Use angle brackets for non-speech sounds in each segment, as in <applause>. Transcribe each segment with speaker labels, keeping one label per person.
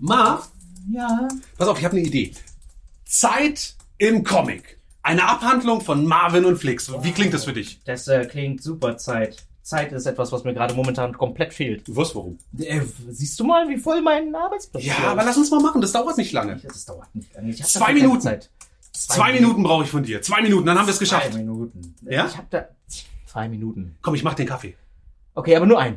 Speaker 1: Marv,
Speaker 2: Ja.
Speaker 1: pass auf, ich habe eine Idee. Zeit im Comic. Eine Abhandlung von Marvin und Flix. Wie klingt das für dich?
Speaker 2: Das äh, klingt super Zeit. Zeit ist etwas, was mir gerade momentan komplett fehlt.
Speaker 1: Du wirst warum.
Speaker 2: Äh, siehst du mal, wie voll mein Arbeitsplatz
Speaker 1: Ja,
Speaker 2: ist?
Speaker 1: aber lass uns mal machen, das dauert nicht lange.
Speaker 2: Das dauert nicht lange.
Speaker 1: Zwei Minuten.
Speaker 2: Zeit.
Speaker 1: Zwei Minuten brauche ich von dir. Zwei Minuten, dann haben wir es geschafft.
Speaker 2: Zwei Minuten.
Speaker 1: Ja?
Speaker 2: Ich hab da zwei Minuten.
Speaker 1: Komm, ich mach den Kaffee.
Speaker 2: Okay, aber nur ein.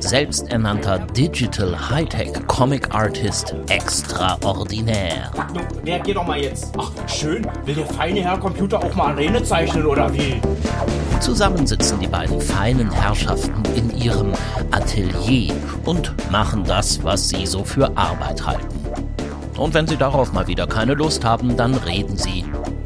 Speaker 3: selbsternannter Digital Hightech Comic Artist extraordinär.
Speaker 2: Nun, reagier doch mal jetzt. Ach, schön. Will der feine Herr Computer auch mal Arene zeichnen oder wie?
Speaker 3: Zusammen sitzen die beiden feinen Herrschaften in ihrem Atelier und machen das, was sie so für Arbeit halten. Und wenn sie darauf mal wieder keine Lust haben, dann reden sie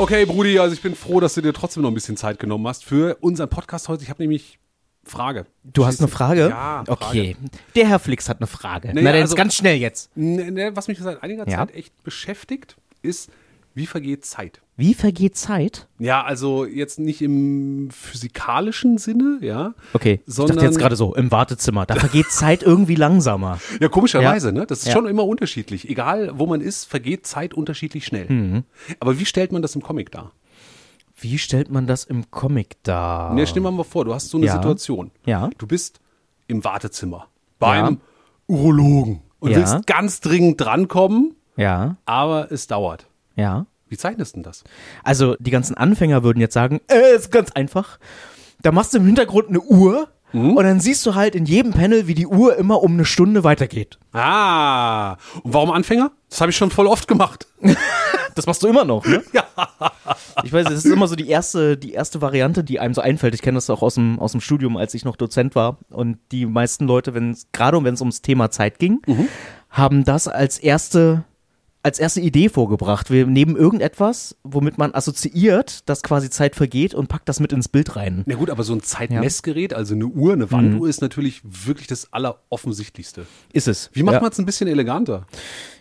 Speaker 1: Okay, Brudi, also ich bin froh, dass du dir trotzdem noch ein bisschen Zeit genommen hast für unseren Podcast heute. Ich habe nämlich Frage.
Speaker 4: Du hast eine Frage?
Speaker 1: Ja, Frage.
Speaker 4: Okay. Der Herr Flix hat eine Frage.
Speaker 1: Naja,
Speaker 4: Na, dann
Speaker 1: also-
Speaker 4: ist ganz schnell jetzt.
Speaker 1: Ne, ne, Was mich seit einiger
Speaker 4: Ja.
Speaker 1: Zeit echt beschäftigt, ist, wie vergeht Zeit?
Speaker 4: Wie vergeht Zeit?
Speaker 1: Ja, also jetzt nicht im physikalischen Sinne, ja.
Speaker 4: Okay,
Speaker 1: Sondern-
Speaker 4: ich dachte jetzt gerade so, im Wartezimmer. Da vergeht <laughs> Zeit irgendwie langsamer.
Speaker 1: Ja, komischerweise,
Speaker 4: Ja.
Speaker 1: ne? Das ist
Speaker 4: Ja.
Speaker 1: schon immer unterschiedlich. Egal, wo man ist, vergeht Zeit unterschiedlich schnell.
Speaker 4: Mhm.
Speaker 1: Aber wie stellt man das im Comic dar?
Speaker 4: Wie stellt man das im Comic dar?
Speaker 1: Ne, stell dir mal vor, du hast so eine
Speaker 4: Ja.
Speaker 1: Situation.
Speaker 4: Ja.
Speaker 1: Du bist im Wartezimmer bei
Speaker 4: Ja.
Speaker 1: einem Urologen und willst ganz dringend drankommen,
Speaker 4: Ja,
Speaker 1: aber es dauert.
Speaker 4: ja.
Speaker 1: Wie zeichnest du denn das?
Speaker 4: Also die ganzen Anfänger würden jetzt sagen, äh, ist ganz einfach. Da machst du im Hintergrund eine Uhr
Speaker 1: Mhm.
Speaker 4: und dann siehst du halt in jedem Panel, wie die Uhr immer um eine Stunde weitergeht.
Speaker 1: Ah, und warum Anfänger? Das habe ich schon voll oft gemacht. <laughs>
Speaker 4: Das machst du immer noch, ne? <laughs> Ja. Ich weiß, es ist immer so die erste, die erste Variante, die einem so einfällt. Ich kenne das auch aus dem, aus dem Studium, als ich noch Dozent war. Und die meisten Leute, wenn gerade wenn es ums Thema Zeit ging, haben das als erste, als erste Idee vorgebracht. Wir nehmen irgendetwas, womit man assoziiert, dass quasi Zeit vergeht und packt das mit ins Bild rein.
Speaker 1: Na gut, aber so ein Zeitmessgerät, also eine Uhr, eine Wanduhr, ist natürlich wirklich das Alleroffensichtlichste.
Speaker 4: Ist es.
Speaker 1: Wie macht
Speaker 4: ja.
Speaker 1: man es ein bisschen eleganter?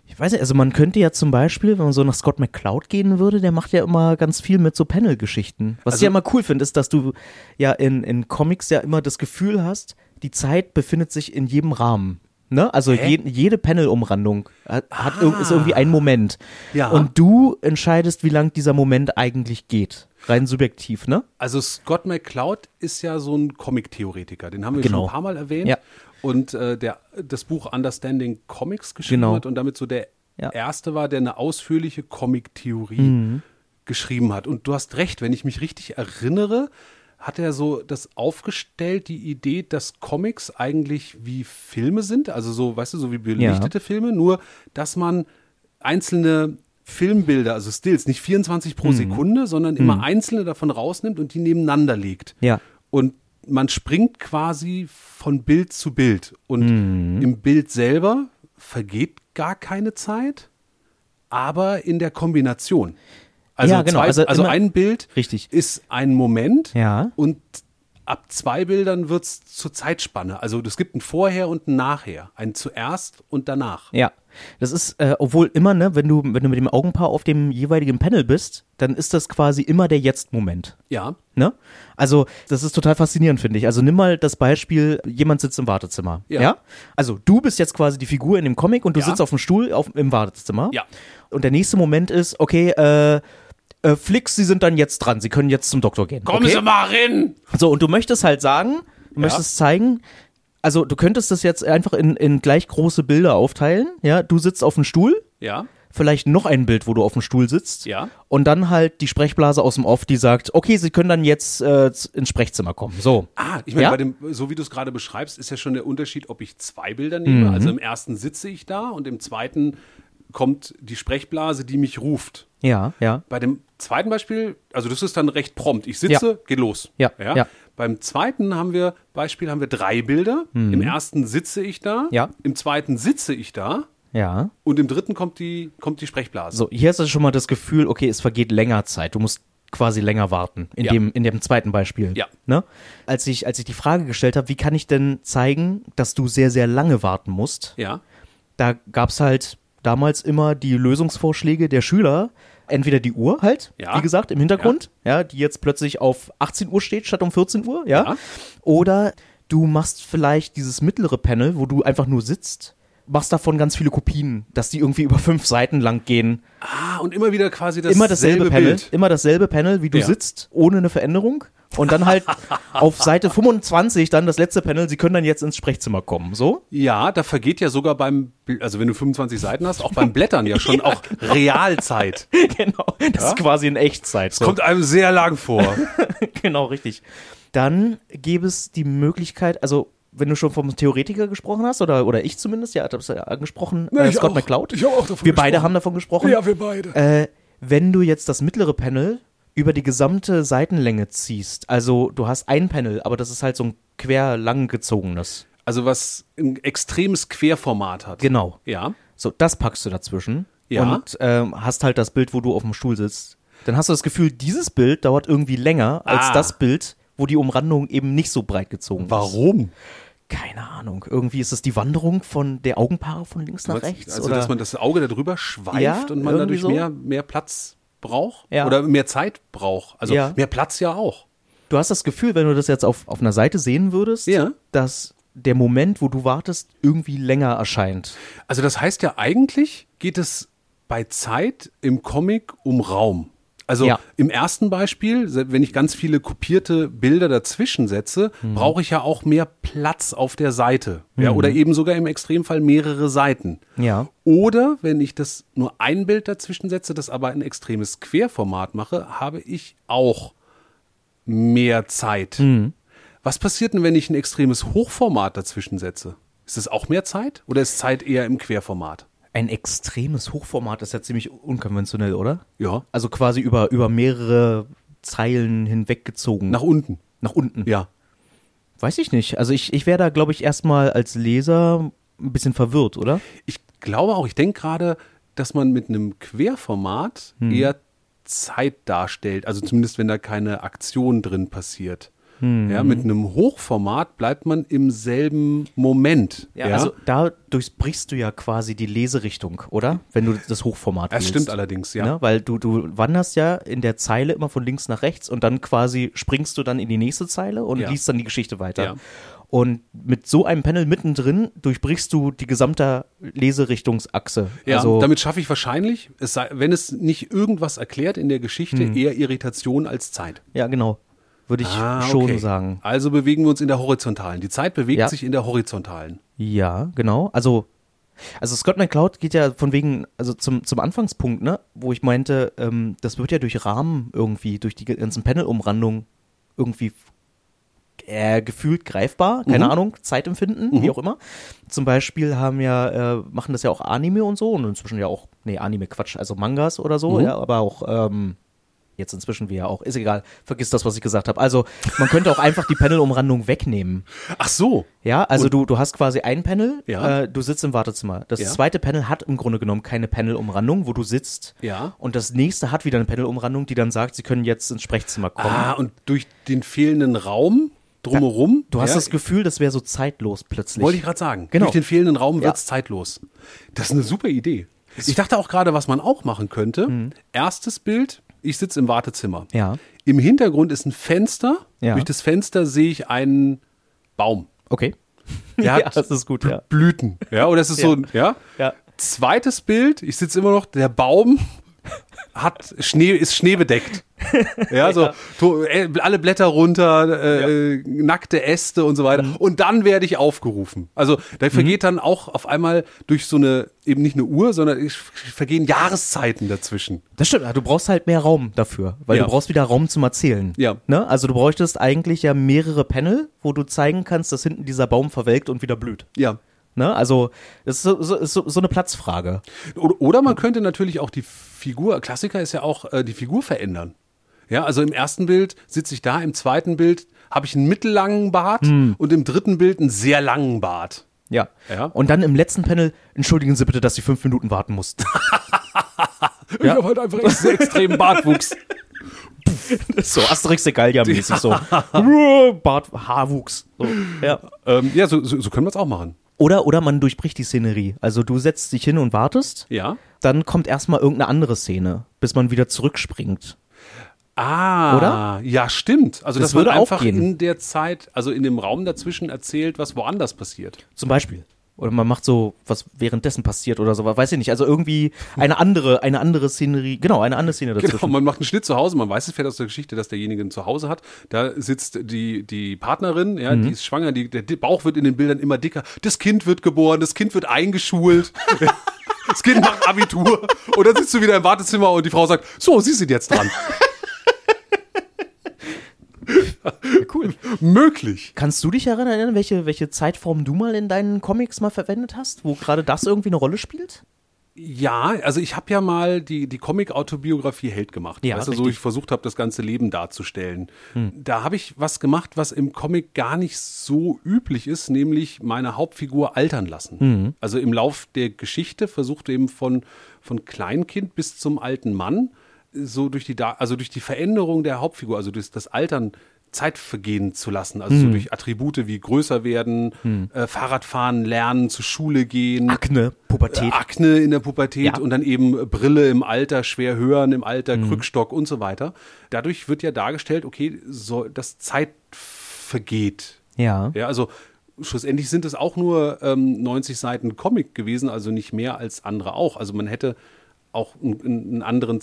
Speaker 4: Ich weiß nicht, also man könnte ja zum Beispiel, wenn man so nach Scott McCloud gehen würde, der macht ja immer ganz viel mit so Panel-Geschichten. Was ich
Speaker 1: Also-
Speaker 4: ja immer cool finde, ist, dass du ja in, in Comics ja immer das Gefühl hast, die Zeit befindet sich in jedem Rahmen. Ne? Also je, jede Panel-Umrandung hat, irg- ist irgendwie ein Moment.
Speaker 1: Ja.
Speaker 4: Und du entscheidest, wie lang dieser Moment eigentlich geht. Rein subjektiv, ne?
Speaker 1: Also Scott McCloud ist ja so ein Comic-Theoretiker, den haben wir
Speaker 4: Genau.
Speaker 1: schon ein paar Mal erwähnt.
Speaker 4: Ja.
Speaker 1: Und äh, der das Buch Understanding Comics geschrieben
Speaker 4: Genau.
Speaker 1: hat und damit so der
Speaker 4: Ja.
Speaker 1: erste war, der eine ausführliche Comic-Theorie geschrieben hat. Und du hast recht, wenn ich mich richtig erinnere, hat er so das aufgestellt, die Idee, dass Comics eigentlich wie Filme sind, also so, weißt du, so wie belichtete Filme, nur dass man einzelne Filmbilder, also Stills, nicht 24 pro Sekunde, sondern immer einzelne davon rausnimmt und die nebeneinander legt.
Speaker 4: Ja.
Speaker 1: Und man springt quasi von Bild zu Bild. Und im Bild selber vergeht gar keine Zeit, aber in der Kombination. Also,
Speaker 4: Ja, genau,
Speaker 1: zwei,
Speaker 4: also
Speaker 1: also, ein Bild
Speaker 4: Richtig.
Speaker 1: ist ein Moment
Speaker 4: Ja.
Speaker 1: und ab zwei Bildern wird es zur Zeitspanne. Also es gibt ein Vorher und ein Nachher. Ein zuerst und danach.
Speaker 4: Ja. Das ist, äh, obwohl immer, ne, wenn du, wenn du mit dem Augenpaar auf dem jeweiligen Panel bist, dann ist das quasi immer der Jetzt-Moment.
Speaker 1: Ja.
Speaker 4: Ne? Also, das ist total faszinierend, finde ich. Also, nimm mal das Beispiel, jemand sitzt im Wartezimmer.
Speaker 1: Ja.
Speaker 4: Also, du bist jetzt quasi die Figur in dem Comic und du
Speaker 1: Ja.
Speaker 4: sitzt auf dem Stuhl auf, im Wartezimmer.
Speaker 1: Ja.
Speaker 4: Und der nächste Moment ist, okay, äh, äh, Flix, Sie sind dann jetzt dran. Sie können jetzt zum Doktor gehen.
Speaker 1: Kommen
Speaker 4: okay?
Speaker 1: Sie mal rein!
Speaker 4: So, und du möchtest halt sagen, du möchtest zeigen, Also du könntest das jetzt einfach in, in gleich große Bilder aufteilen. Ja, du sitzt auf dem Stuhl,
Speaker 1: Ja,
Speaker 4: vielleicht noch ein Bild, wo du auf dem Stuhl sitzt.
Speaker 1: Ja.
Speaker 4: Und dann halt die Sprechblase aus dem Off, die sagt, okay, sie können dann jetzt äh, ins Sprechzimmer kommen. So.
Speaker 1: Ah, ich meine,
Speaker 4: Ja?
Speaker 1: bei dem, so wie du es gerade beschreibst, ist ja schon der Unterschied, ob ich zwei Bilder nehme.
Speaker 4: Mhm.
Speaker 1: Also im ersten sitze ich da und im zweiten kommt die Sprechblase, die mich ruft.
Speaker 4: Ja, ja.
Speaker 1: Bei dem zweiten Beispiel, also das ist dann recht prompt. Ich sitze,
Speaker 4: Ja.
Speaker 1: geht los.
Speaker 4: Ja, ja.
Speaker 1: Beim zweiten haben wir Beispiel haben wir drei Bilder. Im ersten sitze ich da.
Speaker 4: Mhm. Ja.
Speaker 1: Im zweiten sitze ich da.
Speaker 4: Ja.
Speaker 1: Und im dritten kommt die, kommt die Sprechblase.
Speaker 4: So, hier hast du schon mal das Gefühl, okay, es vergeht länger Zeit. Du musst quasi länger warten. In,
Speaker 1: Ja.
Speaker 4: dem, in dem zweiten Beispiel.
Speaker 1: Ja.
Speaker 4: Ne? Als, ich, als ich die Frage gestellt habe, wie kann ich denn zeigen, dass du sehr, sehr lange warten musst,
Speaker 1: Ja.
Speaker 4: da gab es halt damals immer die Lösungsvorschläge der Schüler. Entweder die Uhr halt,
Speaker 1: Ja.
Speaker 4: wie gesagt, im Hintergrund, ja. die jetzt plötzlich auf 18 Uhr steht statt um 14 Uhr, ja.
Speaker 1: Ja.
Speaker 4: Oder du machst vielleicht dieses mittlere Panel, wo du einfach nur sitzt, machst davon ganz viele Kopien, dass die irgendwie über fünf Seiten lang gehen.
Speaker 1: Ah, und immer wieder quasi das
Speaker 4: immer dasselbe Panel,
Speaker 1: Bild.
Speaker 4: immer dasselbe Panel, wie du
Speaker 1: Ja.
Speaker 4: sitzt, ohne eine Veränderung. Und dann halt <laughs> auf Seite 25 dann das letzte Panel, sie können dann jetzt ins Sprechzimmer kommen, so?
Speaker 1: Ja, da vergeht ja sogar beim, also wenn du 25 Seiten hast, auch beim Blättern ja schon <laughs> auch Realzeit. <laughs>
Speaker 4: genau, das ist quasi in Echtzeit. So.
Speaker 1: Kommt einem sehr lang vor.
Speaker 4: genau, richtig. Dann gäbe es die Möglichkeit, also wenn du schon vom Theoretiker gesprochen hast, oder, oder ich zumindest, ja, das ja angesprochen,
Speaker 1: Ja,
Speaker 4: äh,
Speaker 1: ich
Speaker 4: Scott
Speaker 1: auch.
Speaker 4: McCloud.
Speaker 1: Ich hab auch davon
Speaker 4: Wir beide
Speaker 1: gesprochen.
Speaker 4: haben davon gesprochen.
Speaker 1: wir beide.
Speaker 4: Äh, wenn du jetzt das mittlere Panel über die gesamte Seitenlänge ziehst, also du hast ein Panel, aber das ist halt so ein quer lang gezogenes.
Speaker 1: Also was ein extremes Querformat hat.
Speaker 4: Genau.
Speaker 1: Ja.
Speaker 4: So, das packst du dazwischen
Speaker 1: Ja.
Speaker 4: und ähm, hast halt das Bild, wo du auf dem Stuhl sitzt. Dann hast du das Gefühl, dieses Bild dauert irgendwie länger als
Speaker 1: Ah.
Speaker 4: das Bild, wo die Umrandung eben nicht so breit gezogen ist.
Speaker 1: Warum?
Speaker 4: Keine Ahnung. Irgendwie ist es die Wanderung von der Augenpaare von links nach rechts.
Speaker 1: Also,
Speaker 4: oder?
Speaker 1: dass man das Auge darüber schweift
Speaker 4: Ja,
Speaker 1: und man dadurch
Speaker 4: so.
Speaker 1: mehr, mehr Platz braucht.
Speaker 4: Ja.
Speaker 1: Oder mehr Zeit braucht. Also
Speaker 4: Ja.
Speaker 1: mehr Platz ja auch.
Speaker 4: du hast das Gefühl, wenn du das jetzt auf, auf einer Seite sehen würdest, dass der Moment, wo du wartest, irgendwie länger erscheint.
Speaker 1: Also das heißt ja eigentlich geht es bei Zeit im Comic um Raum. Also
Speaker 4: Ja.
Speaker 1: im ersten Beispiel, wenn ich ganz viele kopierte Bilder dazwischen setze,
Speaker 4: Mhm.
Speaker 1: brauche ich ja auch mehr Platz auf der Seite. Ja, oder eben sogar im Extremfall mehrere Seiten.
Speaker 4: Ja.
Speaker 1: Oder wenn ich das nur ein Bild dazwischen setze, das aber ein extremes Querformat mache, habe ich auch mehr Zeit.
Speaker 4: Mhm.
Speaker 1: Was passiert denn, wenn ich ein extremes Hochformat dazwischen setze? Ist das auch mehr Zeit oder ist Zeit eher im Querformat?
Speaker 4: Ein extremes Hochformat ist ja ziemlich unkonventionell, oder?
Speaker 1: Ja.
Speaker 4: Also quasi über, über mehrere Zeilen hinweggezogen.
Speaker 1: Nach unten.
Speaker 4: nach unten.
Speaker 1: Ja.
Speaker 4: Weiß ich nicht. Also ich, ich wäre da, glaube ich, erstmal als Leser ein bisschen verwirrt, oder?
Speaker 1: Ich glaube auch, ich denke gerade, dass man mit einem Querformat
Speaker 4: Hm.
Speaker 1: eher Zeit darstellt. Also zumindest, wenn da keine Aktion drin passiert.
Speaker 4: Hm.
Speaker 1: Ja, mit einem Hochformat bleibt man im selben Moment. Ja,
Speaker 4: Also da durchbrichst du ja quasi die Leserichtung, oder? Wenn du das Hochformat
Speaker 1: das
Speaker 4: wählst.
Speaker 1: stimmt allerdings, ja.
Speaker 4: Ne? Weil du, du wanderst ja in der Zeile immer von links nach rechts und dann quasi springst du dann in die nächste Zeile und
Speaker 1: Ja.
Speaker 4: liest dann die Geschichte weiter.
Speaker 1: Ja.
Speaker 4: Und mit so einem Panel mittendrin durchbrichst du die gesamte Leserichtungsachse.
Speaker 1: Ja,
Speaker 4: also,
Speaker 1: damit schaffe ich wahrscheinlich, es sei, wenn es nicht irgendwas erklärt in der Geschichte,
Speaker 4: Hm.
Speaker 1: eher Irritation als Zeit.
Speaker 4: ja, genau. Würde ich
Speaker 1: Ah,
Speaker 4: schon
Speaker 1: okay.
Speaker 4: sagen.
Speaker 1: Also bewegen wir uns in der Horizontalen. Die Zeit bewegt
Speaker 4: Ja.
Speaker 1: sich in der Horizontalen.
Speaker 4: Ja, genau. Also, also Scott McCloud geht ja von wegen, also zum, zum Anfangspunkt, ne, wo ich meinte, ähm, das wird ja durch Rahmen irgendwie, durch die ganzen Panel-Umrandungen irgendwie äh, gefühlt greifbar, keine
Speaker 1: Mhm.
Speaker 4: Ahnung, Zeitempfinden, wie auch immer. Zum Beispiel haben ja, äh, machen das ja auch Anime und so und inzwischen ja auch, nee, Anime Quatsch, also Mangas oder so,
Speaker 1: Mhm.
Speaker 4: ja, aber auch, ähm, jetzt inzwischen wie ja auch, ist egal, vergiss das, was ich gesagt habe. Also, man könnte auch einfach die Panel-Umrandung wegnehmen. <laughs>
Speaker 1: Ach so.
Speaker 4: Ja, also du, du hast quasi ein Panel,
Speaker 1: Ja.
Speaker 4: äh, du sitzt im Wartezimmer. Das
Speaker 1: Ja.
Speaker 4: zweite Panel hat im Grunde genommen keine Panelumrandung, wo du sitzt.
Speaker 1: Ja.
Speaker 4: Und das nächste hat wieder eine Panelumrandung, die dann sagt, sie können jetzt ins Sprechzimmer kommen.
Speaker 1: Ah, und durch den fehlenden Raum drumherum.
Speaker 4: du hast
Speaker 1: ja,
Speaker 4: das Gefühl, das wäre so zeitlos plötzlich.
Speaker 1: Wollte ich gerade sagen.
Speaker 4: Genau.
Speaker 1: Durch den fehlenden Raum
Speaker 4: Ja.
Speaker 1: wird's zeitlos. Das ist eine super Idee. Ich dachte auch gerade, was man auch machen könnte. Erstes Bild, ich sitze im Wartezimmer.
Speaker 4: Ja.
Speaker 1: Im Hintergrund ist ein Fenster.
Speaker 4: Ja.
Speaker 1: Durch das Fenster sehe ich einen Baum.
Speaker 4: Okay.
Speaker 1: Der <laughs>
Speaker 4: ja,
Speaker 1: hat
Speaker 4: das ist gut, ja.
Speaker 1: Blüten. Ja, oder es ist so ein, ja.
Speaker 4: Ja.
Speaker 1: Zweites Bild, ich sitze immer noch, der Baum hat Schnee, ist schneebedeckt. <laughs> Ja, so to, äh, alle Blätter runter, äh, ja. nackte Äste und so weiter. Mhm. Und dann werde ich aufgerufen. Also da vergeht mhm. dann auch auf einmal durch so eine, eben nicht eine Uhr, sondern vergehen Jahreszeiten dazwischen.
Speaker 4: Das stimmt, du brauchst halt mehr Raum dafür, weil ja. du brauchst wieder Raum zum Erzählen. Ja. Ne? Also du bräuchtest eigentlich ja mehrere Panel, wo du zeigen kannst, dass hinten dieser Baum verwelkt und wieder blüht.
Speaker 1: Ja.
Speaker 4: Ne? Also, das ist so, so, so, eine Platzfrage.
Speaker 1: Oder, man könnte natürlich auch die Figur, Klassiker ist ja auch äh, die Figur verändern. Ja, also im ersten Bild sitze ich da, im zweiten Bild habe ich einen mittellangen Bart hm. und im dritten Bild einen sehr langen Bart.
Speaker 4: Ja. ja. Und dann im letzten Panel, entschuldigen Sie bitte, dass Sie fünf Minuten warten mussten. <laughs>
Speaker 1: ich ja. habe halt einfach sehr extremen Bartwuchs. <laughs>
Speaker 4: so Asterix Egalia-mäßig so. <laughs> Bart, Haarwuchs. So,
Speaker 1: ja, ähm, ja so, so, so können wir es auch machen.
Speaker 4: Oder, oder man durchbricht die Szenerie. Also du setzt dich hin und wartest.
Speaker 1: Ja.
Speaker 4: Dann kommt erstmal irgendeine andere Szene, bis man wieder zurückspringt.
Speaker 1: Ah, oder? Ja, stimmt. Also das, das würde einfach in der Zeit, also in dem Raum dazwischen erzählt, was woanders passiert.
Speaker 4: Zum Beispiel. Oder man macht so, was währenddessen passiert oder so, weiß ich nicht. Also irgendwie eine andere, eine andere Szenerie, genau, eine andere Szene dazwischen. Genau,
Speaker 1: man macht einen Schnitt zu Hause, man weiß es vielleicht aus der Geschichte, dass derjenige ein Zuhause hat. Da sitzt die, die Partnerin, ja, mhm. die ist schwanger, die, der Bauch wird in den Bildern immer dicker. Das Kind wird geboren, das Kind wird eingeschult. <laughs> das Kind macht Abitur. Und dann sitzt du wieder im Wartezimmer und die Frau sagt, so, Sie sind jetzt dran. <laughs> cool. Möglich.
Speaker 4: Kannst du dich erinnern, welche, welche Zeitform du mal in deinen Comics mal verwendet hast, wo gerade das irgendwie eine Rolle spielt?
Speaker 1: Ja, also ich habe ja mal die, die Comic-Autobiografie Held gemacht. Ja, weißt du, so ich versucht habe, das ganze Leben darzustellen. Hm. Da habe ich was gemacht, was im Comic gar nicht so üblich ist, nämlich meine Hauptfigur altern lassen. Mhm. Also im Lauf der Geschichte versucht eben von, von Kleinkind bis zum alten Mann so durch die, also durch die Veränderung der Hauptfigur, also durch das Altern Zeit vergehen zu lassen. Also hm. so durch Attribute wie größer werden, hm. äh, Fahrradfahren lernen, zur Schule gehen.
Speaker 4: Akne, Pubertät.
Speaker 1: Äh, Akne in der Pubertät ja. und dann eben Brille im Alter, schwer hören im Alter, hm. Krückstock und so weiter. Dadurch wird ja dargestellt, okay, so, das Zeit vergeht.
Speaker 4: Ja.
Speaker 1: Ja, also schlussendlich sind es auch nur ähm, 90 Seiten Comic gewesen, also nicht mehr als andere auch. Also man hätte auch einen, einen anderen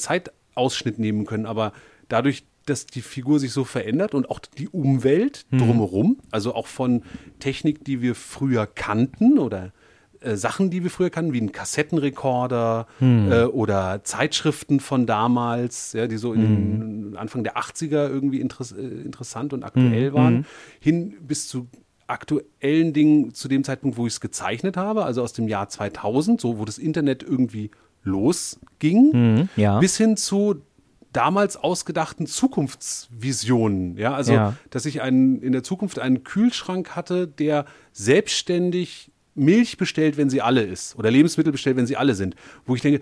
Speaker 1: Zeitausschnitt nehmen können, aber dadurch, dass die Figur sich so verändert und auch die Umwelt mhm. drumherum, also auch von Technik, die wir früher kannten oder äh, Sachen, die wir früher kannten, wie ein Kassettenrekorder mhm. äh, oder Zeitschriften von damals, ja, die so in mhm. Anfang der 80er irgendwie interess äh, interessant und aktuell mhm. waren, mhm. hin bis zu aktuellen Dingen zu dem Zeitpunkt, wo ich es gezeichnet habe, also aus dem Jahr 2000, so wo das Internet irgendwie losging,
Speaker 4: mhm, ja.
Speaker 1: bis hin zu damals ausgedachten Zukunftsvisionen. Ja, also, ja. dass ich einen, in der Zukunft einen Kühlschrank hatte, der selbstständig Milch bestellt, wenn sie alle ist, oder Lebensmittel bestellt, wenn sie alle sind. Wo ich denke,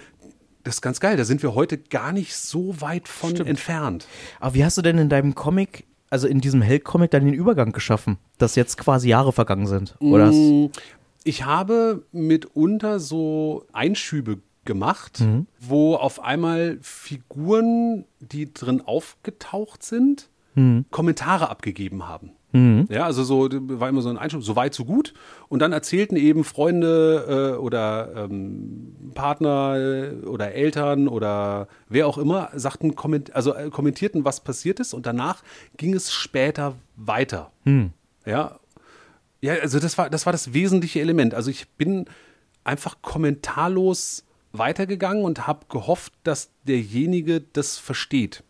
Speaker 1: das ist ganz geil, da sind wir heute gar nicht so weit von Stimmt. entfernt.
Speaker 4: Aber wie hast du denn in deinem Comic, also in diesem Held-Comic, dann den Übergang geschaffen, dass jetzt quasi Jahre vergangen sind? Oder
Speaker 1: mm, ich habe mitunter so Einschübe gemacht, mhm. wo auf einmal Figuren, die drin aufgetaucht sind, mhm. Kommentare abgegeben haben. Mhm. Ja, also so war immer so ein Einschub, so weit, so gut. Und dann erzählten eben Freunde äh, oder ähm, Partner äh, oder Eltern oder wer auch immer, sagten, komment also äh, kommentierten, was passiert ist und danach ging es später weiter. Mhm. Ja. Ja, also das war, das war das wesentliche Element. Also ich bin einfach kommentarlos weitergegangen und habe gehofft, dass derjenige das versteht.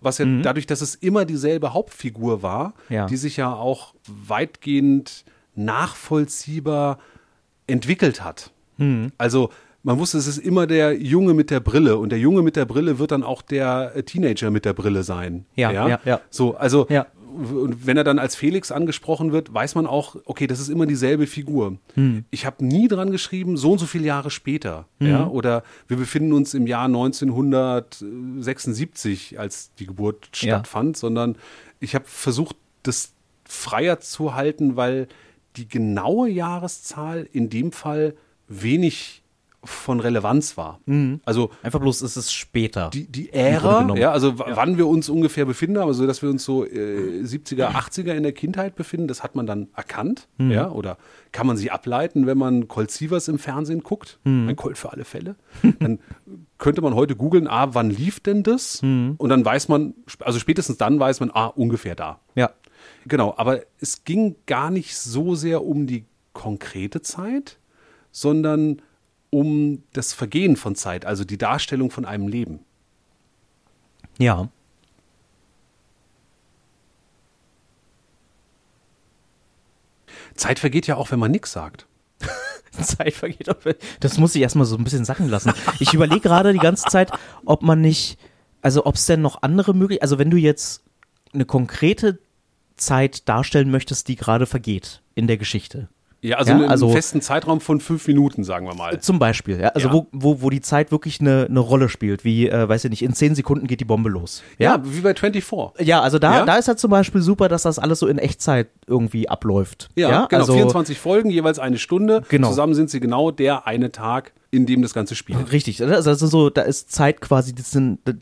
Speaker 1: Was ja mhm. dadurch, dass es immer dieselbe Hauptfigur war, ja. die sich ja auch weitgehend nachvollziehbar entwickelt hat. Mhm. Also man wusste, es ist immer der Junge mit der Brille und der Junge mit der Brille wird dann auch der Teenager mit der Brille sein.
Speaker 4: Ja, ja, ja. ja.
Speaker 1: So, also ja und wenn er dann als Felix angesprochen wird, weiß man auch, okay, das ist immer dieselbe Figur. Hm. Ich habe nie dran geschrieben, so und so viele Jahre später. Hm. Ja, oder wir befinden uns im Jahr 1976, als die Geburt stattfand, ja. sondern ich habe versucht, das freier zu halten, weil die genaue Jahreszahl in dem Fall wenig von Relevanz war. Also
Speaker 4: Einfach bloß ist es später.
Speaker 1: die, die Ära,
Speaker 4: genommen.
Speaker 1: ja, also w- wann wir uns ungefähr befinden, also dass wir uns so äh, 70er, 80er in der Kindheit befinden, das hat man dann erkannt,
Speaker 4: Mhm.
Speaker 1: ja, oder kann man sich ableiten, wenn man Colt Sievers im Fernsehen guckt,
Speaker 4: Mhm.
Speaker 1: ein Colt für alle Fälle, dann könnte man heute googeln, ah, wann lief denn das?
Speaker 4: Mhm.
Speaker 1: Und dann weiß man, also spätestens dann weiß man, ah, ungefähr da.
Speaker 4: ja.
Speaker 1: Genau, aber es ging gar nicht so sehr um die konkrete Zeit, sondern um das Vergehen von Zeit, also die Darstellung von einem Leben.
Speaker 4: Ja.
Speaker 1: Zeit vergeht ja auch, wenn man nichts sagt. <laughs>
Speaker 4: Zeit vergeht. Auf, das muss ich erstmal so ein bisschen sacken lassen. Ich überlege gerade die ganze Zeit, ob man nicht, also ob es denn noch andere Möglichkeiten, also wenn du jetzt eine konkrete Zeit darstellen möchtest, die gerade vergeht in der Geschichte.
Speaker 1: Ja, also
Speaker 4: Ja,
Speaker 1: in einem
Speaker 4: also-
Speaker 1: festen Zeitraum von fünf Minuten, sagen wir mal.
Speaker 4: Zum Beispiel, ja. Also
Speaker 1: Ja.
Speaker 4: Wo, wo, wo die Zeit wirklich eine, eine Rolle spielt, wie, äh, weiß ich nicht, in zehn Sekunden geht die Bombe los.
Speaker 1: Ja, wie bei 24.
Speaker 4: Ja, also da,
Speaker 1: Ja?
Speaker 4: da ist halt zum Beispiel super, dass das alles so in Echtzeit irgendwie abläuft.
Speaker 1: Ja, genau.
Speaker 4: also,
Speaker 1: 24 Folgen, jeweils eine Stunde.
Speaker 4: Genau.
Speaker 1: Zusammen sind sie genau der eine Tag, in dem das Ganze spielt.
Speaker 4: Richtig, also so, da ist Zeit quasi, die,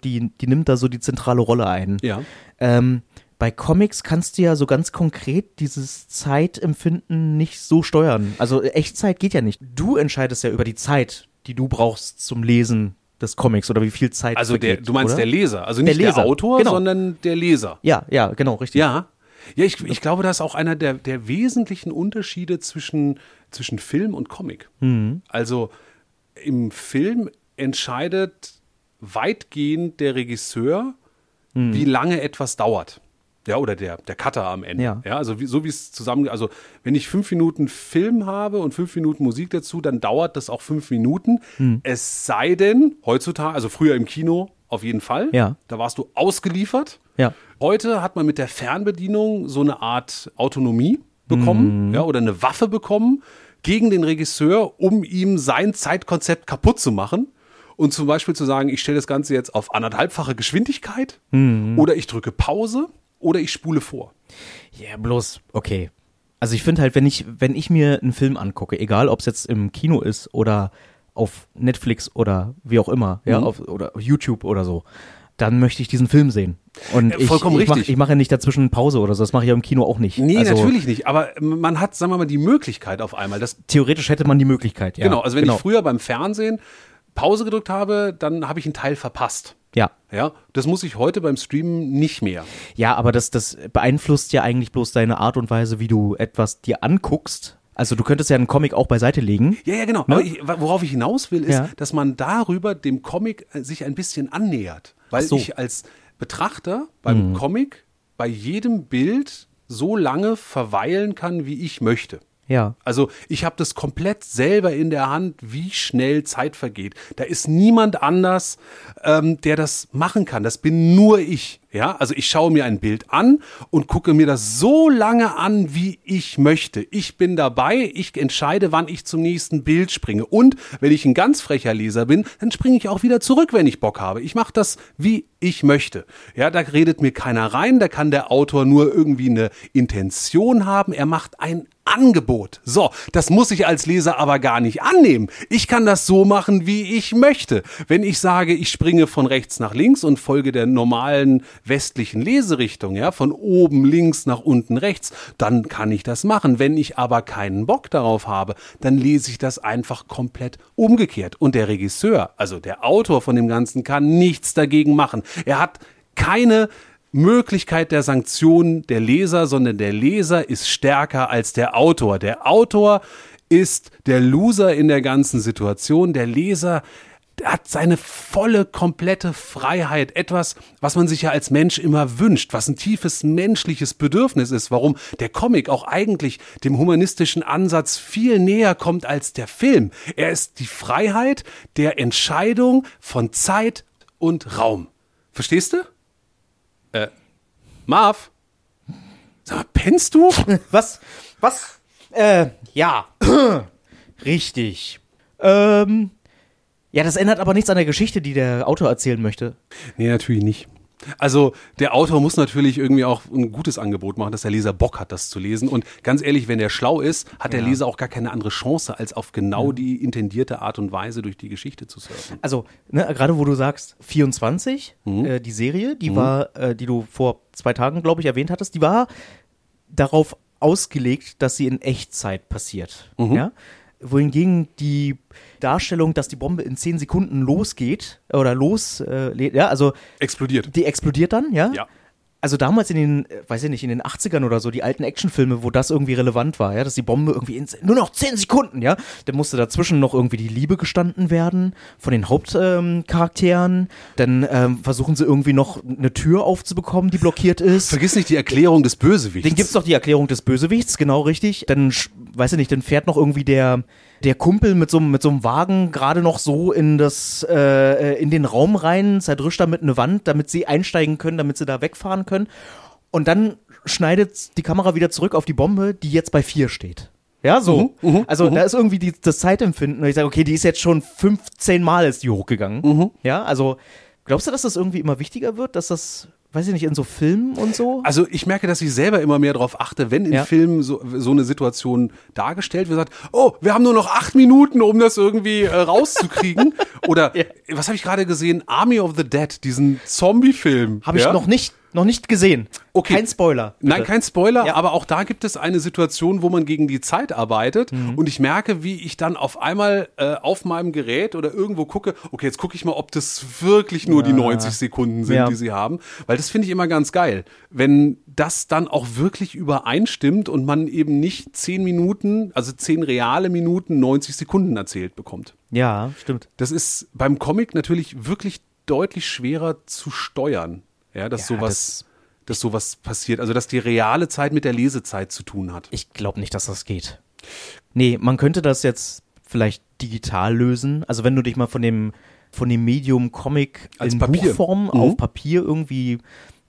Speaker 4: die, die nimmt da so die zentrale Rolle ein.
Speaker 1: Ja.
Speaker 4: Ähm, bei Comics kannst du ja so ganz konkret dieses Zeitempfinden nicht so steuern. Also Echtzeit geht ja nicht. Du entscheidest ja über die Zeit, die du brauchst zum Lesen des Comics oder wie viel Zeit
Speaker 1: Also der,
Speaker 4: vergeht,
Speaker 1: du meinst
Speaker 4: oder?
Speaker 1: der Leser, also nicht der,
Speaker 4: Leser,
Speaker 1: Autor,
Speaker 4: genau.
Speaker 1: sondern der Leser.
Speaker 4: Ja, ja, genau, richtig.
Speaker 1: Ja. Ja, ich, ich glaube, das ist auch einer der, der wesentlichen Unterschiede zwischen, zwischen Film und Comic.
Speaker 4: Mhm.
Speaker 1: Also im Film entscheidet weitgehend der Regisseur,
Speaker 4: Mhm.
Speaker 1: wie lange etwas dauert. Ja, oder der, der Cutter am Ende.
Speaker 4: Ja.
Speaker 1: also wie, so wie es zusammen, also wenn ich fünf Minuten Film habe und fünf Minuten Musik dazu, dann dauert das auch fünf Minuten.
Speaker 4: Mhm.
Speaker 1: Es sei denn, heutzutage, also früher im Kino auf jeden Fall,
Speaker 4: Ja.
Speaker 1: da warst du ausgeliefert.
Speaker 4: Ja.
Speaker 1: Heute hat man mit der Fernbedienung so eine Art Autonomie bekommen, ja, oder eine Waffe bekommen gegen den Regisseur, um ihm sein Zeitkonzept kaputt zu machen. Und zum Beispiel zu sagen, ich stelle das Ganze jetzt auf anderthalbfache Geschwindigkeit oder ich drücke Pause oder ich spule vor.
Speaker 4: Ja, bloß, okay. Also ich finde halt, wenn ich, wenn ich mir einen Film angucke, egal ob es jetzt im Kino ist oder auf Netflix oder wie auch immer, ja,
Speaker 1: Mhm.
Speaker 4: auf, oder auf YouTube oder so, dann möchte ich diesen Film sehen. Und
Speaker 1: Äh,
Speaker 4: ich,
Speaker 1: vollkommen
Speaker 4: ich mach,
Speaker 1: richtig.
Speaker 4: Ich mache ja nicht dazwischen Pause oder so, das mache ich ja im Kino auch nicht.
Speaker 1: Nee,
Speaker 4: also,
Speaker 1: natürlich nicht. Aber man hat, sagen wir mal, die Möglichkeit auf einmal. Das,
Speaker 4: Theoretisch hätte man die Möglichkeit, ja.
Speaker 1: genau, also wenn
Speaker 4: genau.
Speaker 1: ich früher beim Fernsehen Pause gedrückt habe, dann habe ich einen Teil verpasst.
Speaker 4: Ja.
Speaker 1: Ja, das muss ich heute beim Streamen nicht mehr.
Speaker 4: Ja, aber das, das beeinflusst ja eigentlich bloß deine Art und Weise, wie du etwas dir anguckst. Also du könntest ja einen Comic auch beiseite legen.
Speaker 1: Ja, ja, genau. Aber ich, worauf ich hinaus will, ist,
Speaker 4: Ja.
Speaker 1: dass man darüber dem Comic äh, sich ein bisschen annähert. Weil
Speaker 4: so.
Speaker 1: Ich als Betrachter beim Comic bei jedem Bild so lange verweilen kann, wie ich möchte.
Speaker 4: Ja.
Speaker 1: Also ich habe das komplett selber in der Hand, wie schnell Zeit vergeht. Da ist niemand anders, ähm, der das machen kann. Das bin nur ich. Ja, also ich schaue mir ein Bild an und gucke mir das so lange an, wie ich möchte. Ich bin dabei, ich entscheide, wann ich zum nächsten Bild springe. Und wenn ich ein ganz frecher Leser bin, dann springe ich auch wieder zurück, wenn ich Bock habe. Ich mache das, wie ich möchte. Ja, da redet mir keiner rein, da kann der Autor nur irgendwie eine Intention haben. Er macht ein Angebot. So, das muss ich als Leser aber gar nicht annehmen. Ich kann das so machen, wie ich möchte. Wenn ich sage, ich springe von rechts nach links und folge der normalen westlichen Leserichtung, ja, von oben links nach unten rechts, dann kann ich das machen. Wenn ich aber keinen Bock darauf habe, dann lese ich das einfach komplett umgekehrt. Und der Regisseur, also der Autor von dem Ganzen, kann nichts dagegen machen. Er hat keine Möglichkeit der Sanktion der Leser, sondern der Leser ist stärker als der Autor. Der Autor ist der Loser in der ganzen Situation. Der Leser hat seine volle, komplette Freiheit. Etwas, was man sich ja als Mensch immer wünscht, was ein tiefes menschliches Bedürfnis ist, warum der Comic auch eigentlich dem humanistischen Ansatz viel näher kommt als der Film. Er ist die Freiheit der Entscheidung von Zeit und Raum. Verstehst du? Äh, Marv? Sag mal, pennst du? <laughs>
Speaker 4: Was? Was? Äh, ja. <clears throat> Richtig. Ähm, ja, das ändert aber nichts an der Geschichte, die der Autor erzählen möchte.
Speaker 1: Nee, natürlich nicht. Also der Autor muss natürlich irgendwie auch ein gutes Angebot machen, dass der Leser Bock hat, das zu lesen. Und ganz ehrlich, wenn der schlau ist, hat der Leser auch gar keine andere Chance, als auf genau die intendierte Art und Weise durch die Geschichte zu surfen.
Speaker 4: Also, ne, gerade wo du sagst 24,
Speaker 1: Mhm.
Speaker 4: äh, die Serie, die war, äh, die du vor zwei Tagen, glaube ich, erwähnt hattest, die war darauf ausgelegt, dass sie in Echtzeit passiert.
Speaker 1: Mhm.
Speaker 4: Ja? Wohingegen die Darstellung, dass die Bombe in zehn Sekunden losgeht oder los, äh, ja, also
Speaker 1: Explodiert.
Speaker 4: die explodiert dann, ja?
Speaker 1: Ja.
Speaker 4: Also damals in den, weiß ich nicht, in den 80ern oder so, die alten Actionfilme, wo das irgendwie relevant war, ja, dass die Bombe irgendwie in nur noch 10 Sekunden, ja, dann musste dazwischen noch irgendwie die Liebe gestanden werden von den Hauptcharakteren. Ähm, dann ähm, versuchen sie irgendwie noch eine Tür aufzubekommen, die blockiert ist.
Speaker 1: Vergiss nicht die Erklärung des Bösewichts.
Speaker 4: Den gibt's doch die Erklärung des Bösewichts, genau richtig. Dann, weiß ich nicht, dann fährt noch irgendwie der, der Kumpel mit so, einem- mit so einem Wagen gerade noch so in das, äh, in den Raum rein, zerdrischt damit eine Wand, damit sie einsteigen können, damit sie da wegfahren können. Und dann schneidet die Kamera wieder zurück auf die Bombe, die jetzt bei vier steht. Ja, so. also da ist irgendwie die, das Zeitempfinden. Und ich sage, okay, die ist jetzt schon 15 Mal ist die hochgegangen. Ja, also glaubst du, dass das irgendwie immer wichtiger wird, dass das, weiß ich nicht, in so Filmen und so?
Speaker 1: Also ich merke, dass ich selber immer mehr darauf achte, wenn in
Speaker 4: Ja.
Speaker 1: Filmen so, so eine Situation dargestellt wird, sagt, oh, wir haben nur noch acht Minuten, um das irgendwie äh, rauszukriegen. <laughs> Oder was habe ich gerade gesehen? Army of the Dead, diesen Zombie-Film.
Speaker 4: Habe ich
Speaker 1: ja?
Speaker 4: noch nicht, noch nicht gesehen.
Speaker 1: Okay.
Speaker 4: Kein Spoiler. bitte.
Speaker 1: Nein, kein Spoiler,
Speaker 4: Ja.
Speaker 1: aber auch da gibt es eine Situation, wo man gegen die Zeit arbeitet
Speaker 4: Mhm.
Speaker 1: und ich merke, wie ich dann auf einmal äh, auf meinem Gerät oder irgendwo gucke, okay, jetzt gucke ich mal, ob das wirklich nur die 90 Sekunden sind,
Speaker 4: Ja.
Speaker 1: die sie haben, weil das finde ich immer ganz geil, wenn das dann auch wirklich übereinstimmt und man eben nicht 10 Minuten, also 10 reale Minuten 90 Sekunden erzählt bekommt.
Speaker 4: Ja, stimmt.
Speaker 1: Das ist beim Comic natürlich wirklich deutlich schwerer zu steuern, ja, dass
Speaker 4: Ja,
Speaker 1: sowas, dass sowas passiert. Also dass die reale Zeit mit der Lesezeit zu tun hat.
Speaker 4: Ich glaube nicht, dass das geht. Nee, man könnte das jetzt vielleicht digital lösen. Also wenn du dich mal von dem, von dem Medium Comic
Speaker 1: Als
Speaker 4: in
Speaker 1: Papier.
Speaker 4: Buchform
Speaker 1: Mhm.
Speaker 4: auf Papier irgendwie,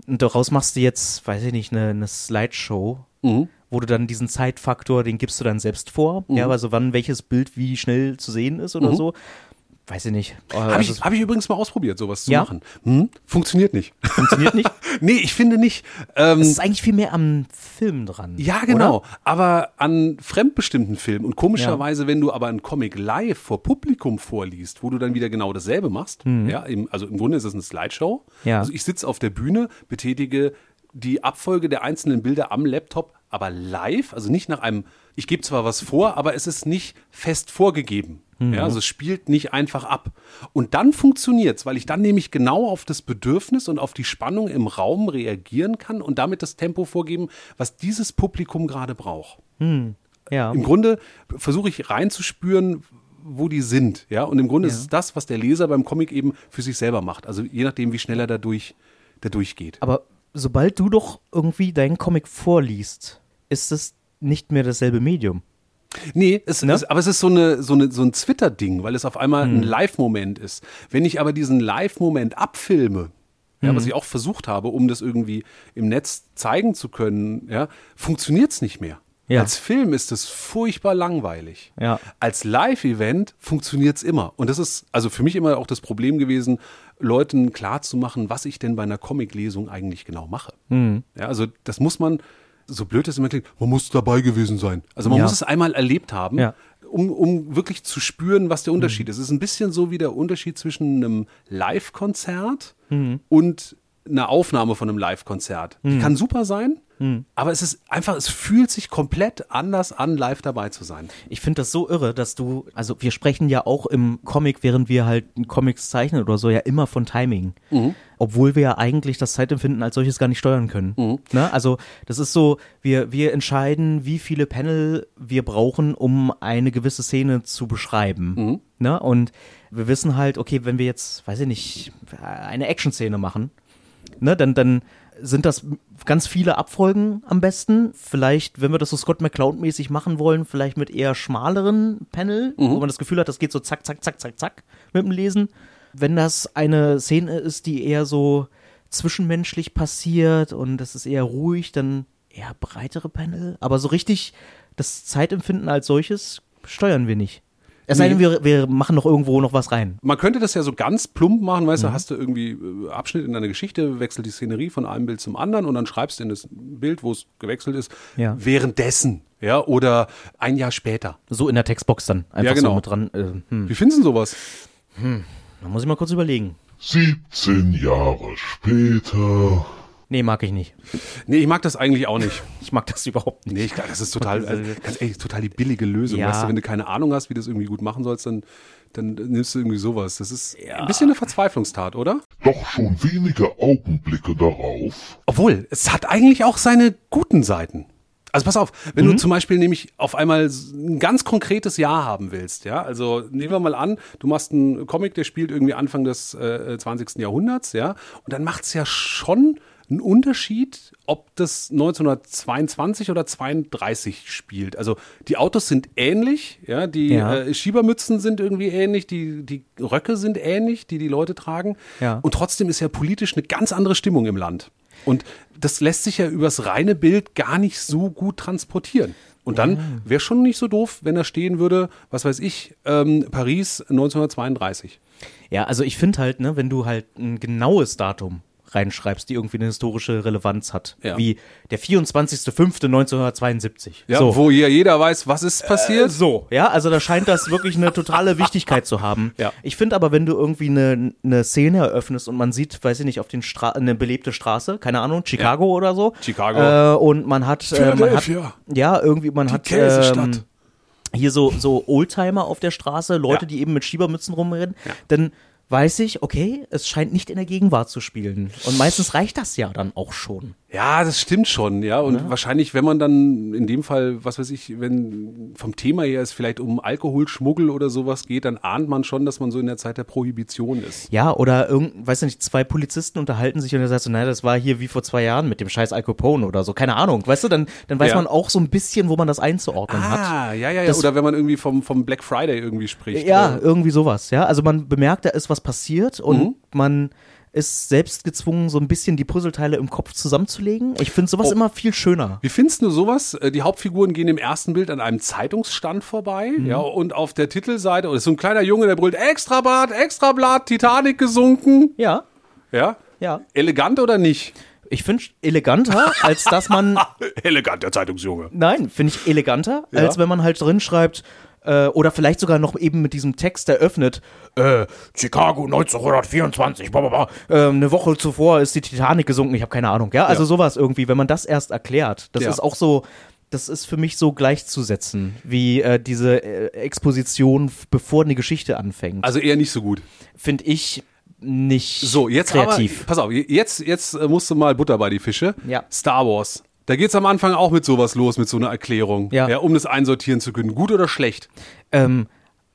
Speaker 4: und daraus machst du jetzt, weiß ich nicht, eine, eine Slideshow,
Speaker 1: Mhm.
Speaker 4: wo du dann diesen Zeitfaktor, den gibst du dann selbst vor.
Speaker 1: Mhm.
Speaker 4: Ja, also wann welches Bild wie schnell zu sehen ist oder so. Weiß ich nicht. Äh,
Speaker 1: Habe
Speaker 4: also
Speaker 1: ich, hab ich übrigens mal ausprobiert, sowas zu
Speaker 4: Ja?
Speaker 1: machen. Hm? Funktioniert nicht.
Speaker 4: funktioniert nicht. <laughs>
Speaker 1: nee, ich finde nicht. Ähm,
Speaker 4: Es ist eigentlich viel mehr am Film dran.
Speaker 1: ja, genau.
Speaker 4: Oder?
Speaker 1: Aber an fremdbestimmten Filmen und komischerweise, wenn du aber einen Comic live vor Publikum vorliest, wo du dann wieder genau dasselbe machst, ja, im, also im Grunde ist es eine Slideshow.
Speaker 4: Mhm. Ja.
Speaker 1: Also ich sitze auf der Bühne, betätige die Abfolge der einzelnen Bilder am Laptop, aber live, also nicht nach einem, ich gebe zwar was vor, aber es ist nicht fest vorgegeben.
Speaker 4: Mhm.
Speaker 1: Ja, also es spielt nicht einfach ab. Und dann funktioniert's, weil ich dann nämlich genau auf das Bedürfnis und auf die Spannung im Raum reagieren kann und damit das Tempo vorgeben, was dieses Publikum gerade braucht.
Speaker 4: Ja.
Speaker 1: Im Grunde versuche ich reinzuspüren, wo die sind. Ja, und im Grunde ist es das, was der Leser beim Comic eben für sich selber macht. Also je nachdem, wie schnell er dadurch, dadurch geht.
Speaker 4: Aber sobald du doch irgendwie deinen Comic vorliest, ist es nicht mehr dasselbe Medium.
Speaker 1: Nee, es,
Speaker 4: Ne?
Speaker 1: es, aber es ist so, eine, so, eine, so ein Twitter-Ding, weil es auf einmal
Speaker 4: Hm.
Speaker 1: ein Live-Moment ist. Wenn ich aber diesen Live-Moment abfilme, ja,
Speaker 4: Hm.
Speaker 1: was ich auch versucht habe, um das irgendwie im Netz zeigen zu können, ja, funktioniert es nicht mehr.
Speaker 4: Ja.
Speaker 1: Als Film ist es furchtbar langweilig.
Speaker 4: Ja.
Speaker 1: Als Live-Event funktioniert es immer. Und das ist also für mich immer auch das Problem gewesen, Leuten klarzumachen, was ich denn bei einer Comic-Lesung eigentlich genau mache.
Speaker 4: Hm.
Speaker 1: Ja, also das muss man, so blöd es immer klingt, man muss dabei gewesen sein. Also man
Speaker 4: Ja.
Speaker 1: muss es einmal erlebt haben,
Speaker 4: Ja.
Speaker 1: um, um wirklich zu spüren, was der Unterschied ist. Es ist ein bisschen so wie der Unterschied zwischen einem Live-Konzert und einer Aufnahme von einem Live-Konzert. Die kann super sein, aber es ist einfach, es fühlt sich komplett anders an, live dabei zu sein.
Speaker 4: Ich finde das so irre, dass du, also wir sprechen ja auch im Comic, während wir halt Comics zeichnen oder so, ja immer von Timing. Obwohl wir ja eigentlich das Zeitempfinden als solches gar nicht steuern können. Ne? Also das ist so, wir, wir entscheiden, wie viele Panel wir brauchen, um eine gewisse Szene zu beschreiben. Ne? Und wir wissen halt, okay, wenn wir jetzt, weiß ich nicht, eine Action-Szene machen, ne, dann, dann sind das ganz viele Abfolgen am besten. Vielleicht, wenn wir das so Scott McCloud-mäßig machen wollen, vielleicht mit eher schmaleren Panel, wo man das Gefühl hat, das geht so zack, zack, zack, zack, zack mit dem Lesen. Wenn das eine Szene ist, die eher so zwischenmenschlich passiert und das ist eher ruhig, dann eher breitere Panel. Aber so richtig das Zeitempfinden als solches steuern wir nicht. Es sei denn, wir, wir machen noch irgendwo noch was rein.
Speaker 1: Man könnte das ja so ganz plump machen, weißt du, hast du irgendwie äh, Abschnitt in deiner Geschichte, wechselt die Szenerie von einem Bild zum anderen und dann schreibst du in das Bild, wo es gewechselt ist,
Speaker 4: Ja.
Speaker 1: währenddessen, ja, oder ein Jahr später.
Speaker 4: So in der Textbox dann einfach
Speaker 1: Ja, genau.
Speaker 4: so mit dran. Äh, hm.
Speaker 1: Wie findest du denn sowas?
Speaker 4: Da muss ich mal kurz überlegen.
Speaker 5: 17 Jahre später.
Speaker 4: Nee, mag ich nicht.
Speaker 1: Nee, ich mag das eigentlich auch nicht. <laughs>
Speaker 4: Ich mag das überhaupt nicht.
Speaker 1: Nee, ich glaube, das ist total, also, ganz ehrlich, total die billige Lösung.
Speaker 4: Ja.
Speaker 1: Weißt du, wenn du keine Ahnung hast, wie du das irgendwie gut machen sollst, dann, dann nimmst du irgendwie sowas. Das ist ein bisschen eine Verzweiflungstat, oder?
Speaker 5: Doch schon wenige Augenblicke darauf
Speaker 1: Obwohl, es hat eigentlich auch seine guten Seiten. Also pass auf, wenn
Speaker 4: Mhm.
Speaker 1: du zum Beispiel nämlich auf einmal ein ganz konkretes Jahr haben willst, ja, also nehmen wir mal an, du machst einen Comic, der spielt irgendwie Anfang des äh, 20. Jahrhunderts, ja, und dann macht es ja schon einen Unterschied, ob das 1922 oder 32 spielt. Also die Autos sind ähnlich, ja, die
Speaker 4: Ja.
Speaker 1: Äh, Schiebermützen sind irgendwie ähnlich, die, die Röcke sind ähnlich, die die Leute tragen.
Speaker 4: Ja.
Speaker 1: Und trotzdem ist ja politisch eine ganz andere Stimmung im Land. Und das lässt sich ja übers reine Bild gar nicht so gut transportieren. Und dann wäre schon nicht so doof, wenn da stehen würde, was weiß ich, ähm, Paris 1932.
Speaker 4: Ja, also ich finde halt, ne, wenn du halt ein genaues Datum reinschreibst, die irgendwie eine historische Relevanz hat,
Speaker 1: Ja.
Speaker 4: wie der 24.05.1972.
Speaker 1: Ja,
Speaker 4: so.
Speaker 1: wo ja jeder weiß, was ist passiert.
Speaker 4: So, ja, also da scheint das wirklich eine totale Wichtigkeit zu haben.
Speaker 1: Ja.
Speaker 4: Ich finde aber, wenn du irgendwie eine, eine Szene eröffnest und man sieht, weiß ich nicht, auf den Stra eine belebte Straße, keine Ahnung, Chicago oder so.
Speaker 1: Chicago.
Speaker 4: Äh, und man hat, äh, man hat, ja, irgendwie, man hat,
Speaker 1: Käsestadt.
Speaker 4: ähm, hier so, so Oldtimer auf der Straße, Leute,
Speaker 1: Ja.
Speaker 4: die eben mit Schiebermützen rumrennen, dann weiß ich, okay, es scheint nicht in der Gegenwart zu spielen. Und meistens reicht das ja dann auch schon.
Speaker 1: Ja, das stimmt schon, ja. Und wahrscheinlich, wenn man dann in dem Fall, was weiß ich, wenn vom Thema her es vielleicht um Alkoholschmuggel oder sowas geht, dann ahnt man schon, dass man so in der Zeit der Prohibition ist.
Speaker 4: Ja, oder irgend, weiß nicht, zwei Polizisten unterhalten sich und er sagt so, naja, das war hier wie vor zwei Jahren mit dem scheiß Al Capone oder so, keine Ahnung, weißt du, dann, dann weiß
Speaker 1: Ja.
Speaker 4: man auch so ein bisschen, wo man das einzuordnen hat.
Speaker 1: Ah, ja, ja, ja.
Speaker 4: Das-
Speaker 1: Oder wenn man irgendwie vom, vom Black Friday irgendwie spricht.
Speaker 4: Ja,
Speaker 1: Oder-
Speaker 4: irgendwie sowas, ja. Also man bemerkt, da ist was passiert und
Speaker 1: Mhm.
Speaker 4: man ist selbst gezwungen, so ein bisschen die Puzzleteile im Kopf zusammenzulegen. Ich finde sowas
Speaker 1: Oh.
Speaker 4: immer viel schöner.
Speaker 1: Wie findest du sowas? Äh, Die Hauptfiguren gehen im ersten Bild an einem Zeitungsstand vorbei,
Speaker 4: Mhm.
Speaker 1: ja, und auf der Titelseite, oder ist so ein kleiner Junge, der brüllt, Extrablatt, Extrablatt, Titanic gesunken.
Speaker 4: Ja,
Speaker 1: Ja?
Speaker 4: ja.
Speaker 1: Elegant oder nicht?
Speaker 4: Ich finde eleganter, als dass man <laughs>
Speaker 1: Elegant, der Zeitungsjunge.
Speaker 4: Nein, finde ich eleganter,
Speaker 1: Ja.
Speaker 4: als wenn man halt drin schreibt, äh, oder vielleicht sogar noch eben mit diesem Text eröffnet, äh, Chicago 1924, bla, bla, bla, äh, eine Woche zuvor ist die Titanic gesunken, ich habe keine Ahnung, ja, also
Speaker 1: Ja.
Speaker 4: sowas irgendwie, wenn man das erst erklärt, das
Speaker 1: Ja.
Speaker 4: ist auch so, das ist für mich so gleichzusetzen, wie äh, diese äh, Exposition, bevor eine Geschichte anfängt,
Speaker 1: Also eher nicht so gut.
Speaker 4: finde ich nicht
Speaker 1: So, jetzt
Speaker 4: kreativ.
Speaker 1: aber, pass auf, jetzt, jetzt äh, musst du mal Butter bei die Fische.
Speaker 4: Ja.
Speaker 1: Star Wars. Da geht's am Anfang auch mit sowas los, mit so einer Erklärung.
Speaker 4: Ja.
Speaker 1: um das einsortieren zu können. Gut oder schlecht.
Speaker 4: ähm,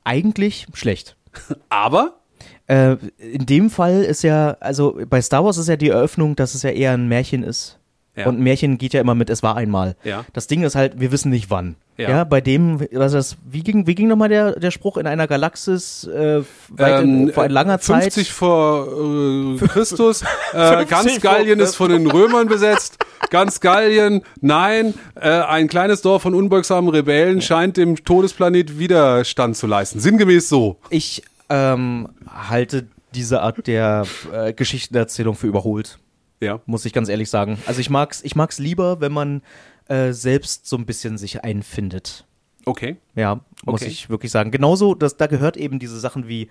Speaker 4: eigentlich schlecht. <laughs>
Speaker 1: Aber,
Speaker 4: Äh, in dem Fall ist ja, also bei Star Wars ist ja die Eröffnung, dass es ja eher ein Märchen ist.
Speaker 1: Ja.
Speaker 4: Und Märchen geht ja immer mit, es war einmal.
Speaker 1: Ja.
Speaker 4: Das Ding ist halt, wir wissen nicht wann.
Speaker 1: Ja.
Speaker 4: Ja, bei dem, was ist das, wie ging, wie ging nochmal der, der Spruch in einer Galaxis äh, weit in, vor langer
Speaker 1: 50
Speaker 4: Zeit?
Speaker 1: vor äh, <laughs> Christus. Äh,
Speaker 4: 50
Speaker 1: ganz Gallien ist von den Römern besetzt. Ganz Gallien, nein. Äh, ein kleines Dorf von unbeugsamen Rebellen scheint dem Todesplanet Widerstand zu leisten. Sinngemäß so.
Speaker 4: Ich ähm, halte diese Art der äh, Geschichtenerzählung für überholt.
Speaker 1: Ja.
Speaker 4: muss ich ganz ehrlich sagen. Also ich mag's, ich mag's lieber, wenn man äh, selbst so ein bisschen sich einfindet.
Speaker 1: Okay.
Speaker 4: Ja, muss
Speaker 1: Okay.
Speaker 4: ich wirklich sagen. Genauso, dass, da gehört eben diese Sachen wie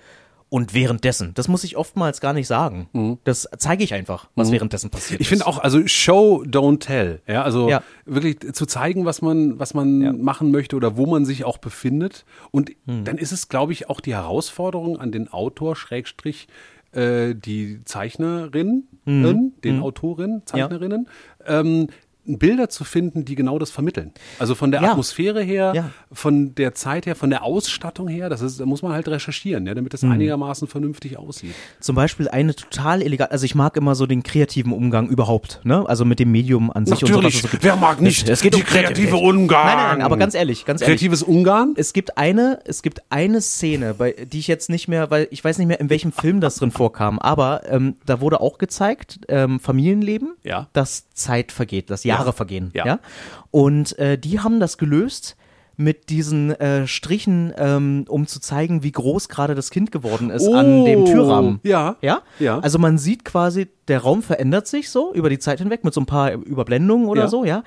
Speaker 4: und währenddessen. Das muss ich oftmals gar nicht sagen. Das zeige ich einfach, was währenddessen passiert
Speaker 1: Mhm. Ich finde auch, also Show, don't tell. Ja, also
Speaker 4: Ja.
Speaker 1: wirklich zu zeigen, was man, was man
Speaker 4: Ja.
Speaker 1: machen möchte oder wo man sich auch befindet. Und
Speaker 4: Hm.
Speaker 1: dann ist es, glaube ich, auch die Herausforderung an den Autor, Schrägstrich, äh, die Zeichnerin,
Speaker 4: Hm.
Speaker 1: den Autorin, Zeichnerinnen, ähm, Bilder zu finden, die genau das vermitteln. Also von der
Speaker 4: Ja.
Speaker 1: Atmosphäre her,
Speaker 4: Ja.
Speaker 1: von der Zeit her, von der Ausstattung her, das ist, da muss man halt recherchieren, ja, damit das einigermaßen vernünftig aussieht.
Speaker 4: Zum Beispiel eine total elegant, also ich mag immer so den kreativen Umgang überhaupt, ne? Also mit dem Medium an sich und
Speaker 1: Natürlich,
Speaker 4: es so
Speaker 1: wer mag nicht
Speaker 4: es, geht
Speaker 1: die
Speaker 4: um
Speaker 1: kreative. Umgang?
Speaker 4: Nein, nein, nein, aber ganz ehrlich, ganz ehrlich.
Speaker 1: Kreatives Ungarn?
Speaker 4: Es gibt eine, es gibt eine Szene, bei, die ich jetzt nicht mehr, weil ich weiß nicht mehr, in welchem Film das drin vorkam, aber ähm, da wurde auch gezeigt, ähm, Familienleben,
Speaker 1: Ja.
Speaker 4: dass Zeit vergeht, dass Jahre
Speaker 1: Ja.
Speaker 4: vergehen.
Speaker 1: Ja.
Speaker 4: Ja. Und äh, die haben das gelöst mit diesen äh, Strichen, ähm, um zu zeigen, wie groß gerade das Kind geworden ist an dem Türrahmen.
Speaker 1: Oh, Ja.
Speaker 4: Ja?
Speaker 1: Ja.
Speaker 4: Also man sieht quasi, der Raum verändert sich so über die Zeit hinweg mit so ein paar Überblendungen oder
Speaker 1: Ja.
Speaker 4: so, ja.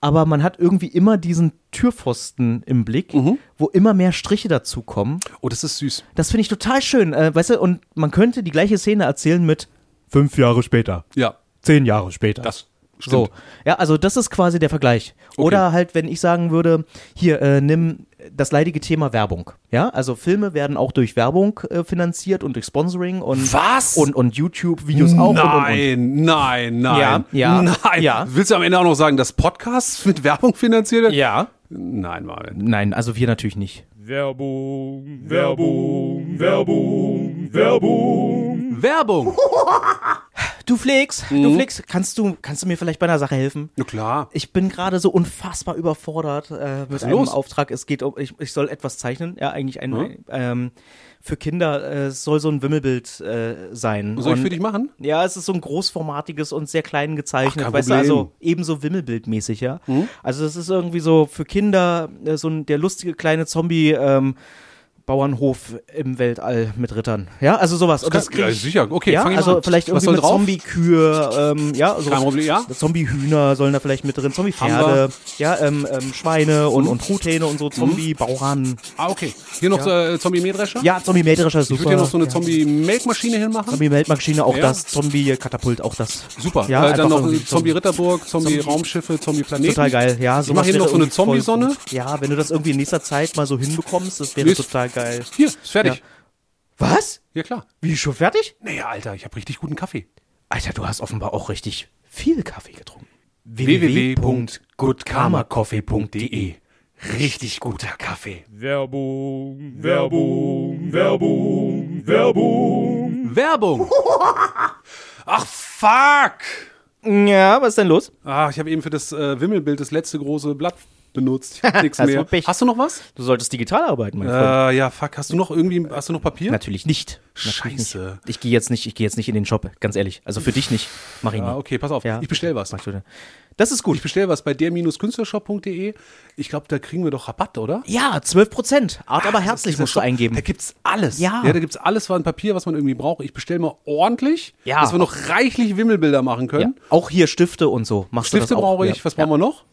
Speaker 4: Aber man hat irgendwie immer diesen Türpfosten im Blick,
Speaker 1: Mhm.
Speaker 4: wo immer mehr Striche dazukommen.
Speaker 1: Oh, das ist süß.
Speaker 4: Das finde ich total schön, äh, weißt du, und man könnte die gleiche Szene erzählen mit fünf Jahre später,
Speaker 1: Ja,
Speaker 4: zehn Jahre später.
Speaker 1: das stimmt.
Speaker 4: So, ja, also das ist quasi der Vergleich. Oder halt, wenn ich sagen würde, hier, äh, nimm das leidige Thema Werbung. Ja, also Filme werden auch durch Werbung äh, finanziert und durch Sponsoring und
Speaker 1: Was?
Speaker 4: und, und YouTube-Videos auch. Und, und, und.
Speaker 1: Nein, nein, nein.
Speaker 4: Ja, ja, <laughs>
Speaker 1: Nein.
Speaker 4: ja.
Speaker 1: Willst du am Ende auch noch sagen, dass Podcasts <laughs> mit Werbung finanziert werden?
Speaker 4: Ja.
Speaker 1: Nein, Marvin.
Speaker 4: Nein, also wir natürlich nicht.
Speaker 2: Werbung, Werbung, Werbung, Werbung.
Speaker 1: Werbung. <laughs>
Speaker 4: Du Flix,
Speaker 1: Mhm.
Speaker 4: du Flix, kannst du, kannst du mir vielleicht bei einer Sache helfen?
Speaker 1: Na klar.
Speaker 4: Ich bin gerade so unfassbar überfordert äh, mit einem
Speaker 1: los?
Speaker 4: Auftrag. Es geht um, ich, ich soll etwas zeichnen. Ja, eigentlich ein, ein ähm, für Kinder äh, es soll so ein Wimmelbild äh, sein.
Speaker 1: Soll ich
Speaker 4: Und-
Speaker 1: für dich machen?
Speaker 4: Ja, es ist so ein großformatiges und sehr klein gezeichnet,
Speaker 1: Ach,
Speaker 4: weißt du, also ebenso Wimmelbildmäßig, ja. Also das ist irgendwie so für Kinder äh, so ein, der lustige kleine Zombie ähm, Bauernhof im Weltall mit Rittern. Ja, also sowas. Und
Speaker 1: kann-
Speaker 4: krieg
Speaker 1: ja,
Speaker 4: ich-
Speaker 1: sicher. Okay,
Speaker 4: ja,
Speaker 1: fang ich mal
Speaker 4: also
Speaker 1: an.
Speaker 4: vielleicht irgendwie mit? Zombie-Kühe, ähm, ja, sowas.
Speaker 1: Kein Problem, ja.
Speaker 4: Zombie-Hühner sollen da vielleicht mit drin, Zombie-Pferde, ja, ähm, ähm, Schweine und, und Truthähne und so, Zombie-Bauern.
Speaker 1: Ah, okay. Hier noch äh, Zombie-Mähdrescher?
Speaker 4: Ja, Zombie-Mähdrescher ist
Speaker 1: Ich
Speaker 4: super.
Speaker 1: würde hier noch so eine
Speaker 4: ja.
Speaker 1: Zombie-Melkmaschine hinmachen.
Speaker 4: Zombie-Melkmaschine, auch
Speaker 1: Ja.
Speaker 4: das. Zombie-Katapult, auch das.
Speaker 1: Super.
Speaker 4: Ja,
Speaker 1: äh, dann noch Zombie-Ritterburg, Zombie-Raumschiffe, Zombie-Planeten.
Speaker 4: Total geil, ja.
Speaker 1: Ich mache hier noch so eine Zombie-Sonne.
Speaker 4: Ja, wenn du das irgendwie in nächster Zeit mal so hinbekommst, das wäre total geil.
Speaker 1: Hier, ist fertig.
Speaker 4: Ja. Was?
Speaker 1: Ja, klar.
Speaker 4: Wie, schon fertig?
Speaker 1: Naja, Alter, ich habe richtig guten Kaffee.
Speaker 4: Alter, du hast offenbar auch richtig viel Kaffee getrunken.
Speaker 1: www.goodkarmacoffee.de Richtig guter Kaffee.
Speaker 2: Werbung, Werbung, Werbung, Werbung.
Speaker 1: Werbung. <laughs> Ach, fuck.
Speaker 4: Ja, was ist denn los?
Speaker 1: Ah, ich habe eben für das äh, Wimmelbild das letzte große Blatt benutzt. Ich hab <laughs> Nix
Speaker 4: Hast du
Speaker 1: mehr. Hast du noch was?
Speaker 4: Du solltest digital arbeiten, mein Freund.
Speaker 1: Äh, ja, fuck. Hast du noch irgendwie, hast du noch Papier?
Speaker 4: Natürlich nicht. Natürlich
Speaker 1: Scheiße.
Speaker 4: Nicht. Ich gehe jetzt nicht, ich gehe jetzt nicht in den Shop, ganz ehrlich. Also für dich nicht. Mach ich nicht.
Speaker 1: Ah, okay, pass auf.
Speaker 4: Ja.
Speaker 1: Ich bestell was.
Speaker 4: Das ist gut.
Speaker 1: Ich bestell was bei der-künstlershop.de. Ich glaube, da kriegen wir doch Rabatt, oder?
Speaker 4: Ja, 12 Prozent. Art aber
Speaker 1: Das
Speaker 4: herzlich musst du eingeben.
Speaker 1: Da gibt's alles.
Speaker 4: Ja.
Speaker 1: ja da gibt's alles an Papier, was man irgendwie braucht. Ich bestell mal ordentlich,
Speaker 4: Ja.
Speaker 1: dass wir noch reichlich Wimmelbilder machen
Speaker 4: Ja.
Speaker 1: können.
Speaker 4: Auch hier Stifte und so. Machst
Speaker 1: Stifte brauche ich.
Speaker 4: Ja.
Speaker 1: Was brauchen wir noch?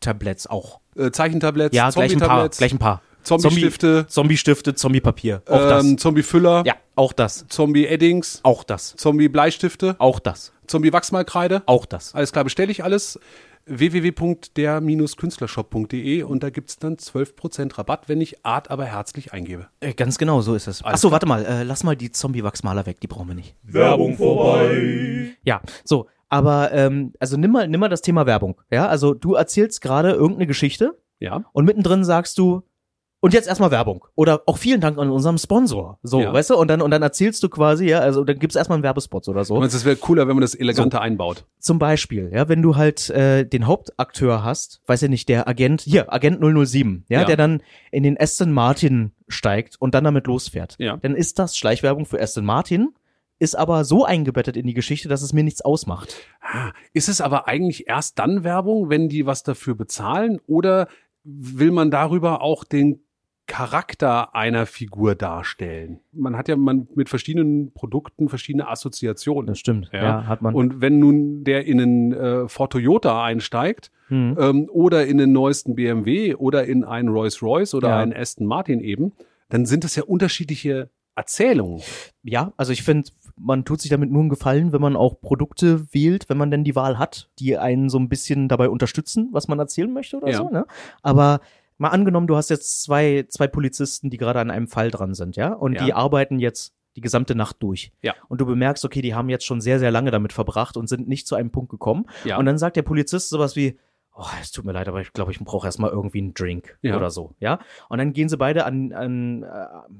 Speaker 4: Zeichentabletts auch.
Speaker 1: Äh, Zeichentabletts,
Speaker 4: Ja, gleich ein paar.
Speaker 1: Zombie-Tablets,
Speaker 4: Gleich ein paar.
Speaker 1: Zombie-Stifte.
Speaker 4: Zombie-Stifte, Zombie-Papier. Auch das.
Speaker 1: ähm, Zombie-Füller,
Speaker 4: Ja, auch das.
Speaker 1: Zombie-Eddings,
Speaker 4: Auch das.
Speaker 1: Zombie-Bleistifte,
Speaker 4: Auch das.
Speaker 1: Zombie-Wachsmalkreide.
Speaker 4: Auch das.
Speaker 1: Alles klar, bestelle ich alles. www.der-künstlershop.de und da gibt's dann 12% Rabatt, wenn ich Art aber herzlich eingebe.
Speaker 4: Äh, Ganz genau, so ist es. Achso, warte mal. Äh, lass mal die Zombie-Wachsmaler weg. Die brauchen wir nicht.
Speaker 2: Werbung vorbei.
Speaker 4: Ja, so. Aber, ähm, also nimm mal, nimm mal das Thema Werbung. Ja, also du erzählst gerade irgendeine Geschichte
Speaker 1: Ja.
Speaker 4: und mittendrin sagst du, und jetzt erstmal Werbung. Oder auch vielen Dank an unserem Sponsor. So,
Speaker 1: Ja.
Speaker 4: weißt du? Und dann, und dann erzählst du quasi, ja, also dann gibt's erstmal einen Werbespot oder so.
Speaker 1: Du meinst, es wäre cooler, wenn man das eleganter einbaut.
Speaker 4: Zum Beispiel, ja, wenn du halt äh, den Hauptakteur hast, weiß ja nicht, der Agent, hier, Agent 007, ja,
Speaker 1: Ja.
Speaker 4: der dann in den Aston Martin steigt und dann damit losfährt.
Speaker 1: Ja.
Speaker 4: Dann ist das Schleichwerbung für Aston Martin, ist aber so eingebettet in die Geschichte, dass es mir nichts ausmacht.
Speaker 1: Ist es aber eigentlich erst dann Werbung, wenn die was dafür bezahlen oder will man darüber auch den Charakter einer Figur darstellen? Man hat ja man mit verschiedenen Produkten verschiedene Assoziationen.
Speaker 4: Das stimmt.
Speaker 1: Ja.
Speaker 4: Ja, hat man.
Speaker 1: Und wenn nun der in einen äh, Ford Toyota einsteigt
Speaker 4: hm.
Speaker 1: ähm, oder in den neuesten BMW oder in einen Rolls Royce oder
Speaker 4: Ja.
Speaker 1: einen Aston Martin eben, dann sind das ja unterschiedliche Erzählungen.
Speaker 4: Ja, also ich finde, man tut sich damit nur einen Gefallen, wenn man auch Produkte wählt, wenn man denn die Wahl hat, die einen so ein bisschen dabei unterstützen, was man erzählen möchte oder
Speaker 1: Ja.
Speaker 4: so. Ne? Aber mal angenommen, du hast jetzt zwei, zwei Polizisten, die gerade an einem Fall dran sind, ja, und
Speaker 1: Ja.
Speaker 4: die arbeiten jetzt die gesamte Nacht durch.
Speaker 1: Ja.
Speaker 4: Und du bemerkst, okay, die haben jetzt schon sehr, sehr lange damit verbracht und sind nicht zu einem Punkt gekommen.
Speaker 1: Ja.
Speaker 4: Und dann sagt der Polizist sowas wie, oh, es tut mir leid, aber ich glaube, ich brauche erstmal irgendwie einen Drink
Speaker 1: Ja.
Speaker 4: oder so, ja. Und dann gehen sie beide an, an äh,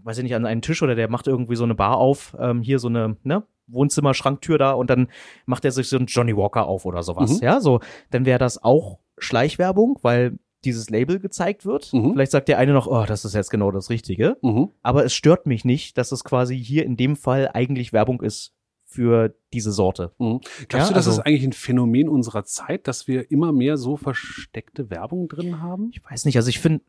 Speaker 4: weiß ich nicht, an einen Tisch oder der macht irgendwie so eine Bar auf, ähm, hier so eine, ne, Wohnzimmer-Schranktür da und dann macht er sich so einen Johnny Walker auf oder sowas,
Speaker 1: Mhm.
Speaker 4: ja, so. Dann wäre das auch Schleichwerbung, weil dieses Label gezeigt wird.
Speaker 1: Mhm.
Speaker 4: Vielleicht sagt der eine noch, oh, das ist jetzt genau das Richtige.
Speaker 1: Mhm.
Speaker 4: Aber es stört mich nicht, dass es quasi hier in dem Fall eigentlich Werbung ist für diese Sorte.
Speaker 1: Mhm. Glaubst
Speaker 4: Ja,
Speaker 1: du, das
Speaker 4: also-
Speaker 1: ist eigentlich ein Phänomen unserer Zeit, dass wir immer mehr so versteckte Werbung drin haben?
Speaker 4: Ich weiß nicht, also ich finde,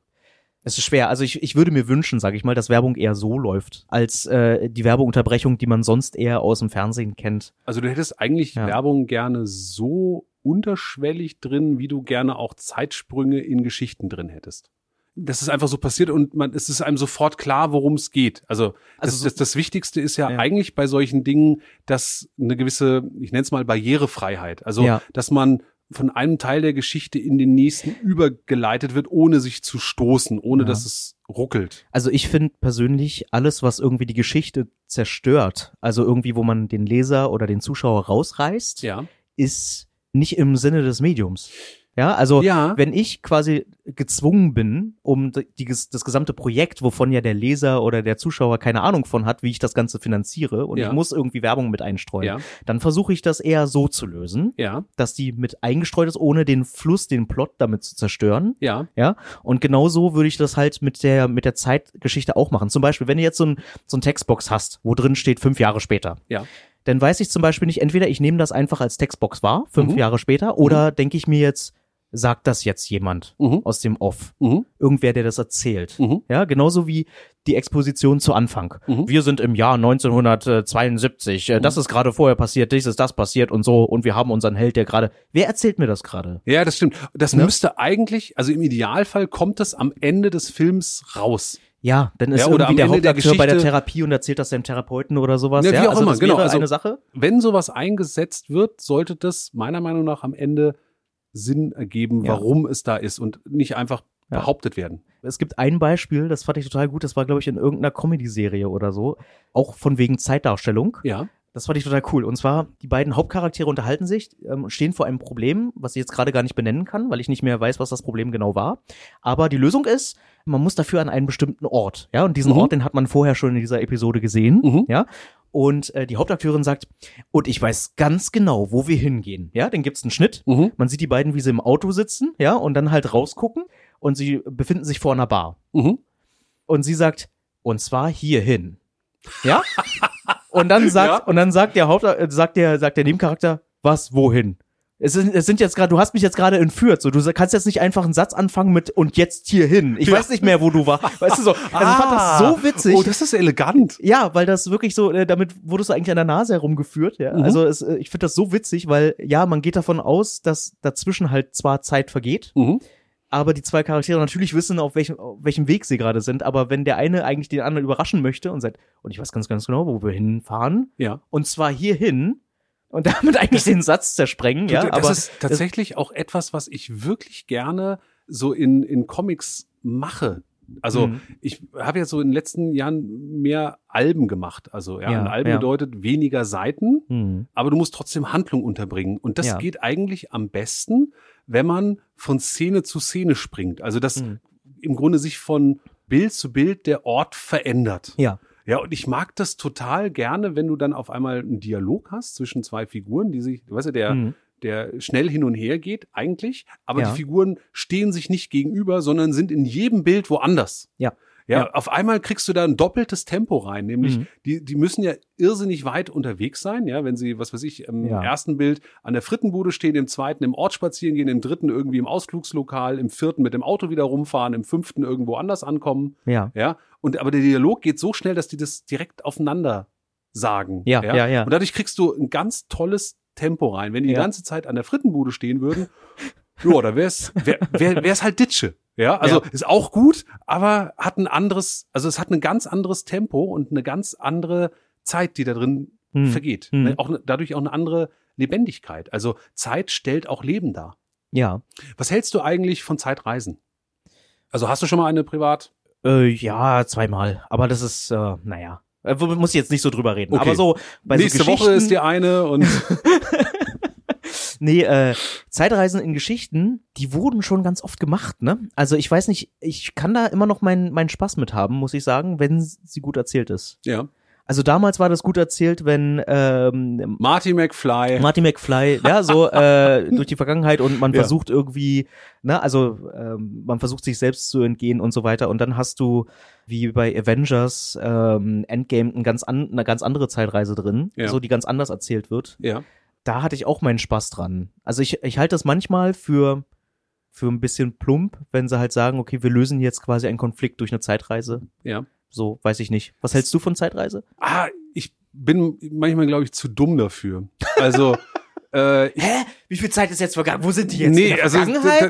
Speaker 4: Es ist schwer. Also ich, ich würde mir wünschen, sage ich mal, dass Werbung eher so läuft, als äh, die Werbeunterbrechung, die man sonst eher aus dem Fernsehen kennt.
Speaker 1: Also du hättest eigentlich
Speaker 4: Ja.
Speaker 1: Werbung gerne so unterschwellig drin, wie du gerne auch Zeitsprünge in Geschichten drin hättest. Das ist einfach so passiert und man, es ist einem sofort klar, worum es geht. Also,
Speaker 4: Also
Speaker 1: das, das, das Wichtigste ist ja,
Speaker 4: Ja.
Speaker 1: eigentlich bei solchen Dingen, dass eine gewisse, ich nenne es mal Barrierefreiheit. Also,
Speaker 4: Ja.
Speaker 1: dass man von einem Teil der Geschichte in den nächsten übergeleitet wird, ohne sich zu stoßen, ohne
Speaker 4: Ja.
Speaker 1: dass es ruckelt.
Speaker 4: Also ich finde persönlich alles, was irgendwie die Geschichte zerstört, also irgendwie, wo man den Leser oder den Zuschauer rausreißt, ist nicht im Sinne des Mediums. Ja, also
Speaker 1: Ja.
Speaker 4: wenn ich quasi gezwungen bin, um die, das gesamte Projekt, wovon ja der Leser oder der Zuschauer keine Ahnung von hat, wie ich das Ganze finanziere und
Speaker 1: Ja.
Speaker 4: ich muss irgendwie Werbung mit einstreuen,
Speaker 1: Ja.
Speaker 4: dann versuche ich das eher so zu lösen, dass die mit eingestreut ist, ohne den Fluss, den Plot damit zu zerstören.
Speaker 1: Ja.
Speaker 4: Ja, und genau so würde ich das halt mit der, mit der Zeitgeschichte auch machen. Zum Beispiel, wenn du jetzt so ein, so ein Textbox hast, wo drin steht fünf Jahre später.
Speaker 1: Ja.
Speaker 4: Dann weiß ich zum Beispiel nicht, entweder ich nehme das einfach als Textbox wahr, fünf
Speaker 1: Mhm.
Speaker 4: Jahre später, oder denke ich mir jetzt, sagt das jetzt jemand
Speaker 1: Mhm.
Speaker 4: aus dem Off?
Speaker 1: Mhm.
Speaker 4: Irgendwer, der das erzählt.
Speaker 1: Mhm.
Speaker 4: Ja, genauso wie die Exposition zu Anfang.
Speaker 1: Mhm.
Speaker 4: Wir sind im Jahr 1972. Äh, Das ist gerade vorher passiert, dies ist das passiert und so. Und wir haben unseren Held, der gerade. Wer erzählt mir das gerade?
Speaker 1: Ja, das stimmt. Das
Speaker 4: Ne?
Speaker 1: müsste eigentlich, also im Idealfall kommt das am Ende des Films raus.
Speaker 4: Ja, dann ist
Speaker 1: Ja, oder
Speaker 4: irgendwie der
Speaker 1: Ende der
Speaker 4: Hauptakteur bei der
Speaker 1: Geschichte-
Speaker 4: Therapie und erzählt das dem Therapeuten oder sowas.
Speaker 1: Ja,
Speaker 4: Ja,
Speaker 1: wie auch
Speaker 4: also
Speaker 1: immer,
Speaker 4: das
Speaker 1: genau. Also-
Speaker 4: eine Sache.
Speaker 1: Wenn sowas eingesetzt wird, sollte das meiner Meinung nach am Ende Sinn ergeben,
Speaker 4: Ja.
Speaker 1: warum es da ist und nicht einfach
Speaker 4: Ja.
Speaker 1: behauptet werden.
Speaker 4: Es gibt ein Beispiel, das fand ich total gut, das war, glaube ich, in irgendeiner Comedy-Serie oder so, auch von wegen Zeitdarstellung.
Speaker 1: Ja.
Speaker 4: Das fand ich total cool. Und zwar, die beiden Hauptcharaktere unterhalten sich, ähm, stehen vor einem Problem, was ich jetzt gerade gar nicht benennen kann, weil ich nicht mehr weiß, was das Problem genau war. Aber die Lösung ist, man muss dafür an einen bestimmten Ort. Ja, und diesen
Speaker 1: Mhm.
Speaker 4: Ort, den hat man vorher schon in dieser Episode gesehen.
Speaker 1: Mhm.
Speaker 4: Ja. Und äh, die Hauptakteurin sagt, und ich weiß ganz genau, wo wir hingehen. Ja, dann gibt's einen Schnitt.
Speaker 1: Mhm.
Speaker 4: Man sieht die beiden, wie sie im Auto sitzen, ja, und dann halt rausgucken und sie befinden sich vor einer Bar.
Speaker 1: Mhm.
Speaker 4: Und sie sagt, und zwar hierhin. Ja? <laughs> Und dann sagt,
Speaker 1: Ja.
Speaker 4: und dann sagt der Haupt, äh, sagt der, sagt der Nebencharakter, was, wohin? Es sind, es sind jetzt gerade, du hast mich jetzt gerade entführt, so, du kannst jetzt nicht einfach einen Satz anfangen mit, und jetzt hierhin. Ich weiß nicht mehr, wo du warst. Weißt du so, also ich fand das so witzig.
Speaker 1: Oh, das ist elegant.
Speaker 4: Ja, weil das wirklich so, äh, damit wurdest du eigentlich an der Nase herumgeführt. Ja?
Speaker 1: Mhm.
Speaker 4: Also es, äh, ich finde das so witzig, weil ja, man geht davon aus, dass dazwischen halt zwar Zeit vergeht,
Speaker 1: Mhm.
Speaker 4: aber die zwei Charaktere natürlich wissen, auf welchem, auf welchem Weg sie gerade sind. Aber wenn der eine eigentlich den anderen überraschen möchte und sagt, und ich weiß ganz, ganz genau, wo wir hinfahren,
Speaker 1: Ja.
Speaker 4: und zwar hierhin, und damit eigentlich den Satz zersprengen, ja.
Speaker 1: das
Speaker 4: aber
Speaker 1: ist tatsächlich auch etwas, was ich wirklich gerne so in, in Comics mache. Also
Speaker 4: Mhm.
Speaker 1: ich habe ja so in den letzten Jahren mehr Alben gemacht. Also ja,
Speaker 4: Ja,
Speaker 1: ein Alben
Speaker 4: ja.
Speaker 1: bedeutet weniger Seiten,
Speaker 4: Hm.
Speaker 1: aber du musst trotzdem Handlung unterbringen. Und das
Speaker 4: Ja.
Speaker 1: geht eigentlich am besten, wenn man von Szene zu Szene springt. Also dass
Speaker 4: Mhm.
Speaker 1: im Grunde sich von Bild zu Bild der Ort verändert.
Speaker 4: Ja.
Speaker 1: Ja, und ich mag das total gerne, wenn du dann auf einmal einen Dialog hast zwischen zwei Figuren, die sich, weißt du, der,
Speaker 4: Mhm.
Speaker 1: der schnell hin und her geht, eigentlich, aber
Speaker 4: Ja.
Speaker 1: die Figuren stehen sich nicht gegenüber, sondern sind in jedem Bild woanders.
Speaker 4: Ja.
Speaker 1: Ja,
Speaker 4: Ja.
Speaker 1: auf einmal kriegst du da ein doppeltes Tempo rein, nämlich
Speaker 4: Mhm.
Speaker 1: die, die müssen ja irrsinnig weit unterwegs sein, ja, wenn sie, was weiß ich, im
Speaker 4: Ja.
Speaker 1: ersten Bild an der Frittenbude stehen, im zweiten im Ort spazieren gehen, im dritten irgendwie im Ausflugslokal, im vierten mit dem Auto wieder rumfahren, im fünften irgendwo anders ankommen.
Speaker 4: Ja.
Speaker 1: Ja, und aber der Dialog geht so schnell, dass die das direkt aufeinander sagen.
Speaker 4: Ja, ja, ja.
Speaker 1: Und dadurch kriegst du ein ganz tolles Tempo rein. Wenn die die
Speaker 4: Ja.
Speaker 1: ganze Zeit an der Frittenbude stehen würden, <laughs> ja, da wär's, wär, wär, wär's halt Ditsche. Ja, also
Speaker 4: Ja.
Speaker 1: ist auch gut, aber hat ein anderes, also es hat ein ganz anderes Tempo und eine ganz andere Zeit, die da drin
Speaker 4: Hm.
Speaker 1: vergeht.
Speaker 4: Hm.
Speaker 1: Ne, Auch ne- dadurch auch eine andere Lebendigkeit. Also Zeit stellt auch Leben dar.
Speaker 4: Ja.
Speaker 1: Was hältst du eigentlich von Zeitreisen? Also hast du schon mal eine privat?
Speaker 4: Äh, ja, zweimal. Aber das ist, äh, naja. Äh, muss ich jetzt nicht so drüber reden.
Speaker 1: Okay.
Speaker 4: Aber so bei
Speaker 1: Nächste
Speaker 4: so
Speaker 1: Woche ist die eine und <laughs>
Speaker 4: Nee, äh, Zeitreisen in Geschichten, die wurden schon ganz oft gemacht, ne? Also ich weiß nicht, ich kann da immer noch meinen meinen Spaß mit haben, muss ich sagen, wenn sie gut erzählt ist.
Speaker 1: ja.
Speaker 4: Also damals war das gut erzählt, wenn ähm,
Speaker 1: Marty McFly.
Speaker 4: Marty McFly, ja, so <laughs> äh, durch die Vergangenheit und man
Speaker 1: Ja.
Speaker 4: versucht irgendwie, ne, also ähm, man versucht sich selbst zu entgehen und so weiter und dann hast du wie bei Avengers ähm, Endgame ein ganz an, eine ganz andere Zeitreise drin,
Speaker 1: Ja.
Speaker 4: so die ganz anders erzählt wird.
Speaker 1: ja.
Speaker 4: Da hatte ich auch meinen Spaß dran. Also ich, ich halte das manchmal für für ein bisschen plump, wenn sie halt sagen, okay, wir lösen jetzt quasi einen Konflikt durch eine Zeitreise.
Speaker 1: Ja.
Speaker 4: So, weiß ich nicht. Was hältst du von Zeitreise?
Speaker 1: Ah, ich bin manchmal, glaube ich, zu dumm dafür. Also, <laughs> äh,
Speaker 4: Hä? Wie viel Zeit ist jetzt vergangen? Wo sind die
Speaker 1: nee, also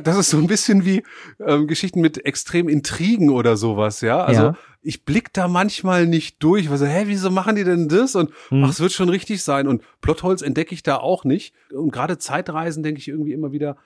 Speaker 1: das ist so ein bisschen wie ähm, Geschichten mit extrem Intrigen oder sowas, ja. Also
Speaker 4: Ja.
Speaker 1: ich blick da manchmal nicht durch, weil so, hä, wieso machen die denn das? Und
Speaker 4: Hm.
Speaker 1: ach, es wird schon richtig sein. Und Plotholz entdecke ich da auch nicht. Und gerade Zeitreisen denke ich irgendwie immer wieder,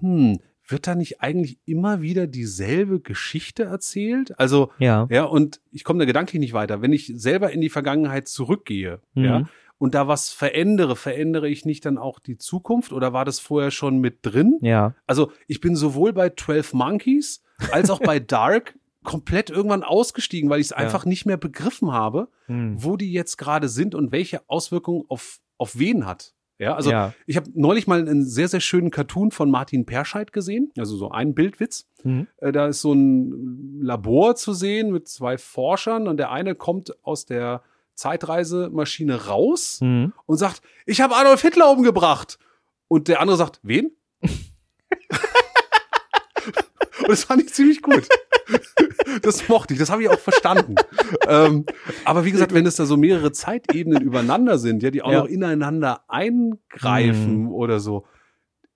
Speaker 1: hm, wird da nicht eigentlich immer wieder dieselbe Geschichte erzählt? Also
Speaker 4: Ja.
Speaker 1: ja, und ich komme da gedanklich nicht weiter. Wenn ich selber in die Vergangenheit zurückgehe,
Speaker 4: Mhm.
Speaker 1: ja, und da was verändere, verändere ich nicht dann auch die Zukunft oder war das vorher schon mit drin?
Speaker 4: Ja.
Speaker 1: Also ich bin sowohl bei 12 Monkeys als auch bei <laughs> Dark komplett irgendwann ausgestiegen, weil ich es einfach nicht mehr begriffen habe,
Speaker 4: Hm.
Speaker 1: wo die jetzt gerade sind und welche Auswirkungen auf, auf wen hat. Ja, also
Speaker 4: Ja.
Speaker 1: ich habe neulich mal einen sehr, sehr schönen Cartoon von Martin Perscheid gesehen, also so ein Bildwitz.
Speaker 4: Mhm.
Speaker 1: Da ist so ein Labor zu sehen mit zwei Forschern und der eine kommt aus der Zeitreisemaschine raus
Speaker 4: Mhm.
Speaker 1: und sagt, ich habe Adolf Hitler umgebracht. Und der andere sagt, wen? und <laughs> das fand ich ziemlich gut. Das mochte ich, das habe ich auch verstanden. ähm, aber wie gesagt, wenn es da so mehrere Zeitebenen übereinander sind, ja, die auch
Speaker 4: Ja.
Speaker 1: noch ineinander eingreifen oder so,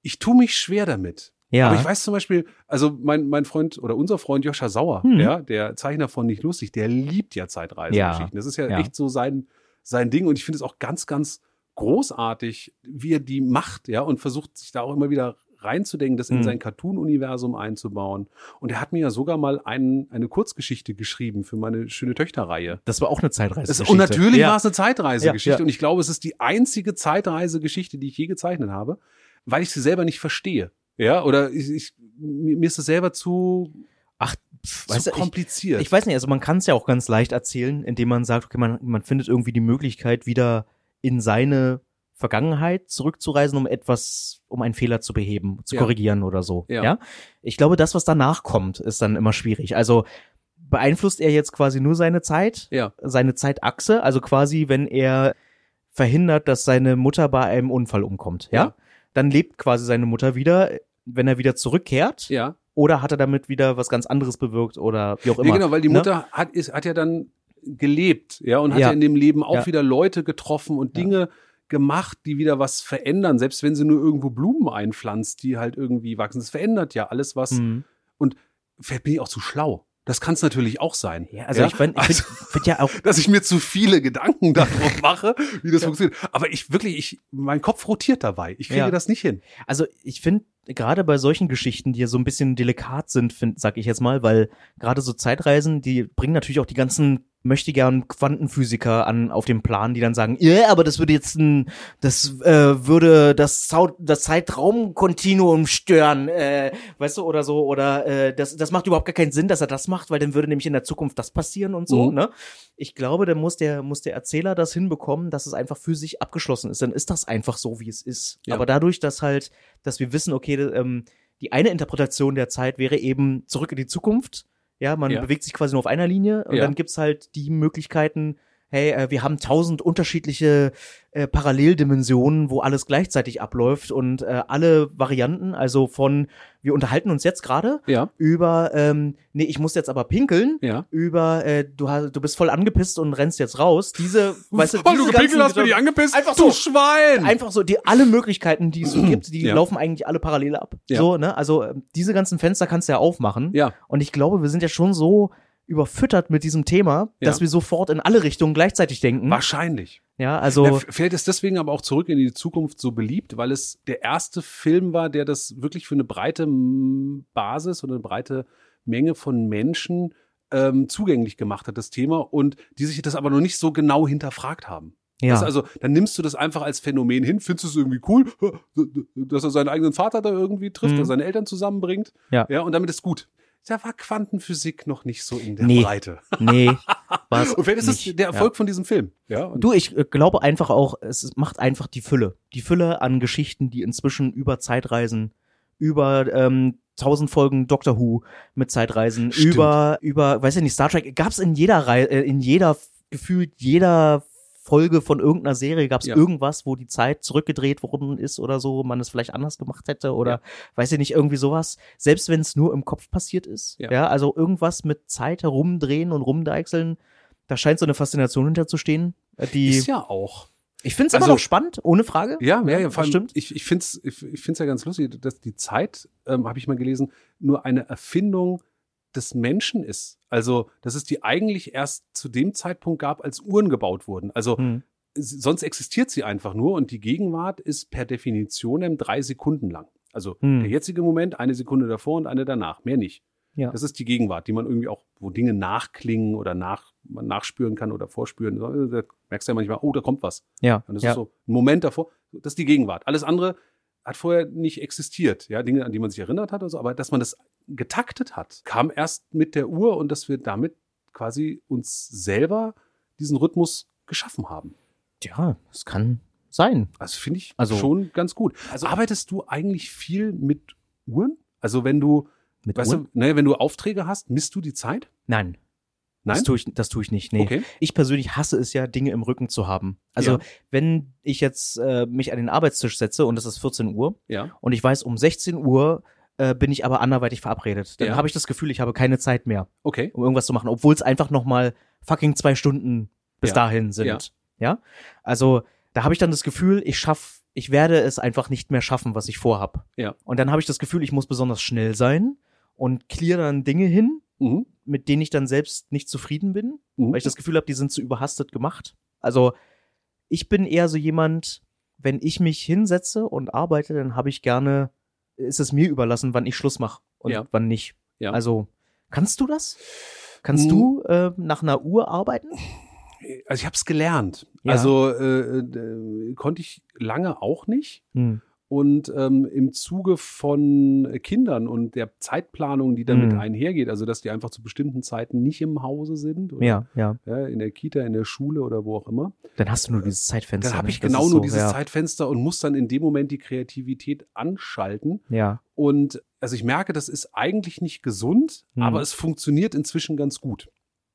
Speaker 1: ich tue mich schwer damit.
Speaker 4: Ja.
Speaker 1: Aber ich weiß zum Beispiel, also mein, mein Freund oder unser Freund Joscha Sauer,
Speaker 4: Hm.
Speaker 1: ja, der Zeichner von Nicht Lustig, der liebt ja Zeitreisegeschichten. Das ist ja,
Speaker 4: Ja.
Speaker 1: echt so sein, sein Ding und ich finde es auch ganz, ganz großartig, wie er die macht, ja, und versucht sich da auch immer wieder reinzudenken, das in
Speaker 4: Hm.
Speaker 1: sein Cartoon-Universum einzubauen. Und er hat mir ja sogar mal einen, eine Kurzgeschichte geschrieben für meine schöne Töchterreihe.
Speaker 4: Das war auch eine Zeitreise.
Speaker 1: Das, und natürlich
Speaker 4: ja.
Speaker 1: war es eine Zeitreisegeschichte.
Speaker 4: Ja, ja.
Speaker 1: Und ich glaube, es ist die einzige Zeitreisegeschichte, die ich je gezeichnet habe, weil ich sie selber nicht verstehe. Ja, oder ich, ich, mir ist es selber zu,
Speaker 4: Ach,
Speaker 1: zu
Speaker 4: weißt du, ich,
Speaker 1: kompliziert.
Speaker 4: ich weiß nicht, also man kann es ja auch ganz leicht erzählen, indem man sagt, okay, man, man findet irgendwie die Möglichkeit, wieder in seine Vergangenheit zurückzureisen, um etwas, um einen Fehler zu beheben, zu
Speaker 1: Ja.
Speaker 4: korrigieren oder so.
Speaker 1: Ja.
Speaker 4: Ja. Ich glaube, das, was danach kommt, ist dann immer schwierig. Also beeinflusst er jetzt quasi nur seine Zeit,
Speaker 1: ja,
Speaker 4: seine Zeitachse, also quasi, wenn er verhindert, dass seine Mutter bei einem Unfall umkommt, ja?
Speaker 1: Ja.
Speaker 4: Dann lebt quasi seine Mutter wieder, wenn er wieder zurückkehrt,
Speaker 1: ja.
Speaker 4: oder hat er damit wieder was ganz anderes bewirkt oder wie auch immer.
Speaker 1: Ja, genau, weil die
Speaker 4: ne?
Speaker 1: Mutter hat, ist, hat ja dann gelebt, ja, und hat
Speaker 4: Ja.
Speaker 1: ja, in dem Leben auch
Speaker 4: Ja.
Speaker 1: wieder Leute getroffen und Dinge gemacht, die wieder was verändern, selbst wenn sie nur irgendwo Blumen einpflanzt, die halt irgendwie wachsen. Das verändert ja alles was.
Speaker 4: Mhm.
Speaker 1: Und vielleicht bin ich auch zu schlau. Das kann es natürlich auch sein.
Speaker 4: Ja, also ich find- ich find- find ja auch- <laughs>
Speaker 1: dass ich mir zu viele Gedanken <laughs> darauf mache, wie das funktioniert. Aber ich wirklich, ich, mein Kopf rotiert dabei. Ich kriege
Speaker 4: Ja.
Speaker 1: das nicht hin.
Speaker 4: Also ich finde gerade bei solchen Geschichten, die ja so ein bisschen delikat sind, find, sag ich jetzt mal, weil gerade so Zeitreisen, die bringen natürlich auch die ganzen möchte gern Quantenphysiker an auf dem Plan, die dann sagen, ja, aber das würde jetzt ein, das äh, würde das, Zau das Zeitraumkontinuum stören, äh, weißt du, oder so, oder äh, das, das macht überhaupt gar keinen Sinn, dass er das macht, weil dann würde nämlich in der Zukunft das passieren und so,
Speaker 1: Mhm.
Speaker 4: ne? Ich glaube, dann muss der, muss der Erzähler das hinbekommen, dass es einfach für sich abgeschlossen ist. Dann ist das einfach so, wie es ist.
Speaker 1: Ja.
Speaker 4: Aber dadurch, dass halt, dass wir wissen, okay, ähm, die eine Interpretation der Zeit wäre eben zurück in die Zukunft. Ja, man
Speaker 1: Ja.
Speaker 4: bewegt sich quasi nur auf einer Linie und
Speaker 1: Ja.
Speaker 4: dann gibt's halt die Möglichkeiten, hey, äh, wir haben tausend unterschiedliche äh, Paralleldimensionen, wo alles gleichzeitig abläuft und äh, alle Varianten, also von wir unterhalten uns jetzt gerade
Speaker 1: Ja.
Speaker 4: über ähm, nee, ich muss jetzt aber pinkeln,
Speaker 1: Ja.
Speaker 4: über äh, du hast du bist voll angepisst und rennst jetzt raus. Diese, <laughs> weißt du,
Speaker 1: Weil
Speaker 4: diese
Speaker 1: du gepinkelt hast, bin ich angepisst.
Speaker 4: Einfach
Speaker 1: du
Speaker 4: so.
Speaker 1: Schwein.
Speaker 4: Einfach so, die alle Möglichkeiten, die es so gibt, die <clears throat>
Speaker 1: Ja.
Speaker 4: laufen eigentlich alle parallel ab.
Speaker 1: Ja.
Speaker 4: So, ne? Also ähm, diese ganzen Fenster kannst du ja aufmachen.
Speaker 1: Ja.
Speaker 4: Und ich glaube, wir sind ja schon so überfüttert mit diesem Thema,
Speaker 1: Ja.
Speaker 4: dass wir sofort in alle Richtungen gleichzeitig denken.
Speaker 1: Wahrscheinlich.
Speaker 4: Ja, also
Speaker 1: f- vielleicht ist deswegen aber auch zurück in die Zukunft so beliebt, weil es der erste Film war, der das wirklich für eine breite Basis oder eine breite Menge von Menschen ähm, zugänglich gemacht hat, das Thema, und die sich das aber noch nicht so genau hinterfragt haben.
Speaker 4: ja.
Speaker 1: Das, also, dann nimmst du das einfach als Phänomen hin, findest es irgendwie cool, <laughs> dass er seinen eigenen Vater da irgendwie trifft,
Speaker 4: Mhm.
Speaker 1: dass er seine Eltern zusammenbringt.
Speaker 4: Ja.
Speaker 1: ja. Und damit ist gut. Da war Quantenphysik noch nicht so in der
Speaker 4: Nee.
Speaker 1: Breite. <laughs>
Speaker 4: nee, war's
Speaker 1: Und vielleicht ist das
Speaker 4: nicht.
Speaker 1: der Erfolg von diesem Film. Ja.
Speaker 4: Du, ich äh, glaube einfach auch, es macht einfach die Fülle. Die Fülle an Geschichten, die inzwischen über Zeitreisen, über ähm, tausend Folgen Doctor Who mit Zeitreisen,
Speaker 1: Stimmt.
Speaker 4: über, über, weiß ich nicht, Star Trek, gab's in jeder Reihe, äh, in jeder, gefühlt jeder Folge von irgendeiner Serie gab es
Speaker 1: Ja.
Speaker 4: irgendwas, wo die Zeit zurückgedreht worden ist oder so, man es vielleicht anders gemacht hätte oder weiß ich nicht, irgendwie sowas. Selbst wenn es nur im Kopf passiert ist.
Speaker 1: Ja.
Speaker 4: Ja. also irgendwas mit Zeit herumdrehen und rumdeichseln, da scheint so eine Faszination hinterzustehen. äh, Die,
Speaker 1: Ist ja auch.
Speaker 4: ich finde es
Speaker 1: also-
Speaker 4: immer noch spannend, ohne Frage.
Speaker 1: Ja, ja, ja vor allem,
Speaker 4: stimmt.
Speaker 1: ich, ich finde es ich, ich find's ja ganz lustig, dass die Zeit, ähm, habe ich mal gelesen, nur eine Erfindung des Menschen ist. Also, dass es die eigentlich erst zu dem Zeitpunkt gab, als Uhren gebaut wurden. Also,
Speaker 4: Hm.
Speaker 1: sonst existiert sie einfach nur und die Gegenwart ist per Definition drei Sekunden lang. Also,
Speaker 4: Hm.
Speaker 1: der jetzige Moment, eine Sekunde davor und eine danach, mehr nicht.
Speaker 4: Ja.
Speaker 1: Das ist die Gegenwart, die man irgendwie auch, wo Dinge nachklingen oder nach, man nachspüren kann oder vorspüren. Da merkst du ja manchmal, oh, da kommt was.
Speaker 4: Ja,
Speaker 1: Und das
Speaker 4: ja.
Speaker 1: ist so ein Moment davor. Das ist die Gegenwart. Alles andere hat vorher nicht existiert. Ja, Dinge, an die man sich erinnert hat oder so. Aber dass man das getaktet hat, kam erst mit der Uhr und dass wir damit quasi uns selber diesen Rhythmus geschaffen haben.
Speaker 4: ja, das kann sein.
Speaker 1: Also finde ich
Speaker 4: Also-
Speaker 1: schon ganz gut. Also arbeitest du eigentlich viel mit Uhren? Also wenn du,
Speaker 4: Mit
Speaker 1: weißt
Speaker 4: Uhren?
Speaker 1: du, naja, wenn du Aufträge hast, misst du die Zeit?
Speaker 4: Nein.
Speaker 1: Nein?
Speaker 4: Das tue ich, das tue ich nicht. Nee.
Speaker 1: Okay.
Speaker 4: Ich persönlich hasse es ja, Dinge im Rücken zu haben. Also,
Speaker 1: Ja.
Speaker 4: wenn ich jetzt äh, mich an den Arbeitstisch setze und es ist 14 Uhr
Speaker 1: Ja.
Speaker 4: und ich weiß, um 16 Uhr äh, bin ich aber anderweitig verabredet, dann
Speaker 1: Ja.
Speaker 4: habe ich das Gefühl, ich habe keine Zeit mehr,
Speaker 1: Okay.
Speaker 4: um irgendwas zu machen, obwohl es einfach noch mal fucking zwei Stunden bis dahin sind.
Speaker 1: Ja.
Speaker 4: Ja. Also, da habe ich dann das Gefühl, ich schaff, ich werde es einfach nicht mehr schaffen, was ich vorhab.
Speaker 1: Ja.
Speaker 4: Und dann habe ich das Gefühl, ich muss besonders schnell sein und clear dann Dinge hin,
Speaker 1: Mhm.
Speaker 4: mit denen ich dann selbst nicht zufrieden bin,
Speaker 1: Mhm.
Speaker 4: weil ich das Gefühl habe, die sind zu überhastet gemacht. Also ich bin eher so jemand, wenn ich mich hinsetze und arbeite, dann habe ich gerne, ist es mir überlassen, wann ich Schluss mache und
Speaker 1: Ja.
Speaker 4: wann nicht.
Speaker 1: Ja.
Speaker 4: Also kannst du das? Kannst
Speaker 1: Mm.
Speaker 4: du äh, nach einer Uhr arbeiten?
Speaker 1: Also ich habe es gelernt.
Speaker 4: Ja.
Speaker 1: Also äh, äh, konnte ich lange auch nicht.
Speaker 4: Hm.
Speaker 1: Und ähm, im Zuge von Kindern und der Zeitplanung, die damit
Speaker 4: Mhm.
Speaker 1: einhergeht, also dass die einfach zu bestimmten Zeiten nicht im Hause sind oder
Speaker 4: Ja, ja.
Speaker 1: ja, in der Kita, in der Schule oder wo auch immer,
Speaker 4: Dann hast du nur dieses Zeitfenster.
Speaker 1: dann habe
Speaker 4: ne?
Speaker 1: ich genau nur
Speaker 4: so,
Speaker 1: dieses
Speaker 4: ja.
Speaker 1: Zeitfenster und muss dann in dem Moment die Kreativität anschalten.
Speaker 4: Ja.
Speaker 1: Und also ich merke, das ist eigentlich nicht gesund,
Speaker 4: Mhm.
Speaker 1: aber es funktioniert inzwischen ganz gut.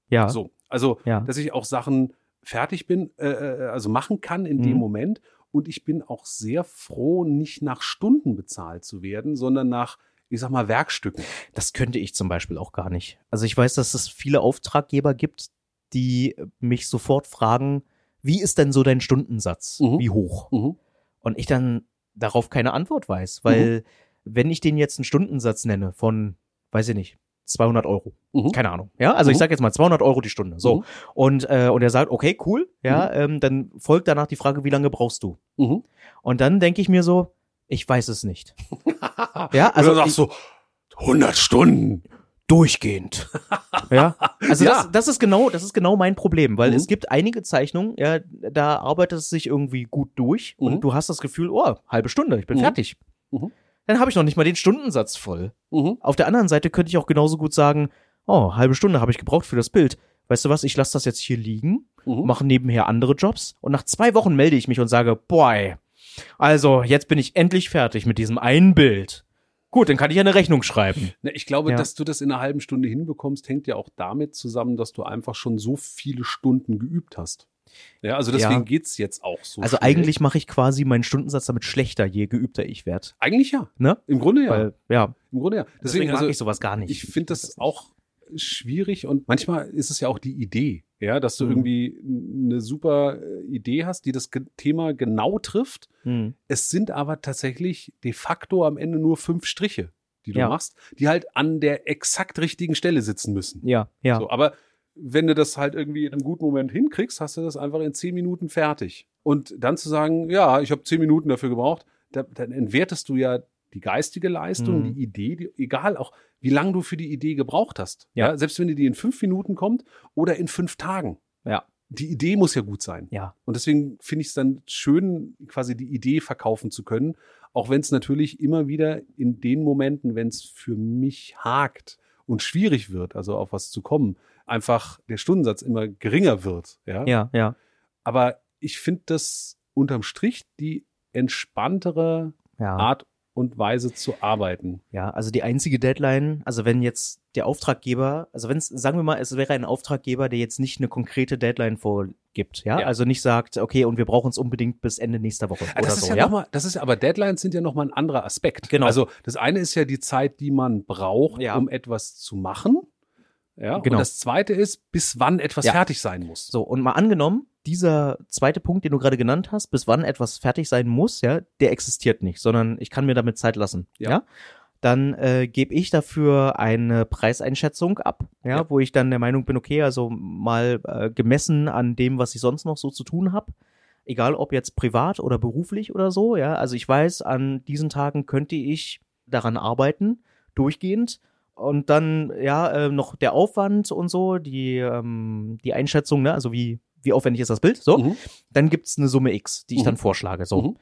Speaker 4: Ja.
Speaker 1: So, also
Speaker 4: Ja.
Speaker 1: dass ich auch Sachen fertig bin, äh, äh, also machen kann in dem
Speaker 4: Mhm.
Speaker 1: Moment. Und ich bin auch sehr froh, nicht nach Stunden bezahlt zu werden, sondern nach, ich sag mal, Werkstücken.
Speaker 4: Das könnte ich zum Beispiel auch gar nicht. Also ich weiß, dass es viele Auftraggeber gibt, die mich sofort fragen, wie ist denn so dein Stundensatz?
Speaker 1: Mhm.
Speaker 4: Wie hoch?
Speaker 1: Mhm.
Speaker 4: Und ich dann darauf keine Antwort weiß, weil wenn ich den jetzt einen Stundensatz nenne von, weiß ich nicht, 200 Euro,
Speaker 1: Mhm.
Speaker 4: keine Ahnung, ja, also ich
Speaker 1: Mhm.
Speaker 4: sage jetzt mal 200 Euro die Stunde, so
Speaker 1: Mhm.
Speaker 4: und äh, und er sagt, okay, cool, ja, ähm, dann folgt danach die Frage, wie lange brauchst du?
Speaker 1: Mhm.
Speaker 4: Und dann denke ich mir so, ich weiß es nicht. <laughs> ja, also
Speaker 1: Oder
Speaker 4: ich,
Speaker 1: sagst du, 100 Stunden.
Speaker 4: durchgehend. ja, also <laughs>
Speaker 1: Ja.
Speaker 4: Das, das ist genau, das ist genau mein Problem, weil
Speaker 1: Mhm.
Speaker 4: es gibt einige Zeichnungen, ja, da arbeitet es sich irgendwie gut durch
Speaker 1: Mhm.
Speaker 4: und du hast das Gefühl, oh, halbe Stunde, ich bin
Speaker 1: Mhm.
Speaker 4: fertig. Dann habe ich noch nicht mal den Stundensatz voll.
Speaker 1: Mhm.
Speaker 4: Auf der anderen Seite könnte ich auch genauso gut sagen, oh, halbe Stunde habe ich gebraucht für das Bild. Weißt du was, ich lasse das jetzt hier liegen,
Speaker 1: Mhm.
Speaker 4: mache nebenher andere Jobs und nach zwei Wochen melde ich mich und sage, boy, also jetzt bin ich endlich fertig mit diesem einen Bild. Gut, dann kann ich eine Rechnung schreiben.
Speaker 1: Na, ich glaube,
Speaker 4: Ja.
Speaker 1: dass du das in einer halben Stunde hinbekommst, hängt ja auch damit zusammen, dass du einfach schon so viele Stunden geübt hast. Ja, also deswegen
Speaker 4: Ja.
Speaker 1: geht's jetzt auch so.
Speaker 4: Also
Speaker 1: schnell.
Speaker 4: eigentlich mache ich quasi meinen Stundensatz damit schlechter, je geübter ich werde.
Speaker 1: Eigentlich ja.
Speaker 4: Ne?
Speaker 1: Im Grunde ja.
Speaker 4: Weil, ja,
Speaker 1: Im Grunde ja.
Speaker 4: deswegen, mag
Speaker 1: also,
Speaker 4: ich sowas gar nicht.
Speaker 1: Ich finde das auch schwierig und manchmal ist es ja auch die Idee, ja, dass du
Speaker 4: Mhm.
Speaker 1: irgendwie eine super äh, Idee hast, die das Thema genau trifft.
Speaker 4: Hm.
Speaker 1: Es sind aber tatsächlich de facto am Ende nur fünf Striche, die du
Speaker 4: Ja.
Speaker 1: machst, die halt an der exakt richtigen Stelle sitzen müssen.
Speaker 4: Ja, ja.
Speaker 1: So, aber wenn du das halt irgendwie in einem guten Moment hinkriegst, hast du das einfach in zehn Minuten fertig. Und dann zu sagen, ja, ich habe zehn Minuten dafür gebraucht, da, dann entwertest du ja die geistige Leistung,
Speaker 4: Mhm.
Speaker 1: die Idee, die, egal auch, wie lange du für die Idee gebraucht hast.
Speaker 4: Ja.
Speaker 1: Selbst wenn die die in fünf Minuten kommt oder in fünf Tagen.
Speaker 4: Ja.
Speaker 1: Die Idee muss ja gut sein.
Speaker 4: Ja.
Speaker 1: Und deswegen finde ich es dann schön, quasi die Idee verkaufen zu können, auch wenn es natürlich immer wieder in den Momenten, wenn es für mich hakt und schwierig wird, also auf was zu kommen, einfach der Stundensatz immer geringer wird. Ja.
Speaker 4: Ja, ja.
Speaker 1: Aber ich finde das unterm Strich die entspanntere
Speaker 4: Ja.
Speaker 1: Art und Weise zu arbeiten.
Speaker 4: Ja, also die einzige Deadline, also wenn jetzt der Auftraggeber, also wenn es, sagen wir mal, es wäre ein Auftraggeber, der jetzt nicht eine konkrete Deadline vor, gibt, ja?
Speaker 1: Ja.
Speaker 4: Also nicht sagt, okay, und wir brauchen es unbedingt bis Ende nächster Woche
Speaker 1: Ah,
Speaker 4: oder
Speaker 1: das ist
Speaker 4: so,
Speaker 1: ja,
Speaker 4: ja?
Speaker 1: Mal, das ist aber Deadlines sind ja noch mal ein anderer Aspekt.
Speaker 4: Genau.
Speaker 1: Also das eine ist ja die Zeit, die man braucht,
Speaker 4: Ja.
Speaker 1: um etwas zu machen. Ja.
Speaker 4: Genau.
Speaker 1: Und das zweite ist, bis wann etwas
Speaker 4: Ja.
Speaker 1: fertig sein muss.
Speaker 4: So, und mal angenommen, dieser zweite Punkt, den du gerade genannt hast, bis wann etwas fertig sein muss, ja, der existiert nicht, sondern ich kann mir damit Zeit lassen, ja.
Speaker 1: Ja.
Speaker 4: Dann äh, gebe ich dafür eine Preiseinschätzung ab, ja,
Speaker 1: Ja.
Speaker 4: wo ich dann der Meinung bin, okay, also mal äh, gemessen an dem, was ich sonst noch so zu tun habe, egal ob jetzt privat oder beruflich oder so, ja, also ich weiß, an diesen Tagen könnte ich daran arbeiten, durchgehend. Und dann, ja, äh, noch der Aufwand und so, die, ähm, die Einschätzung, ne, also wie, wie aufwendig ist das Bild, so.
Speaker 1: Mhm.
Speaker 4: Dann gibt's eine Summe X, die ich
Speaker 1: Mhm.
Speaker 4: dann vorschlage, so.
Speaker 1: Mhm.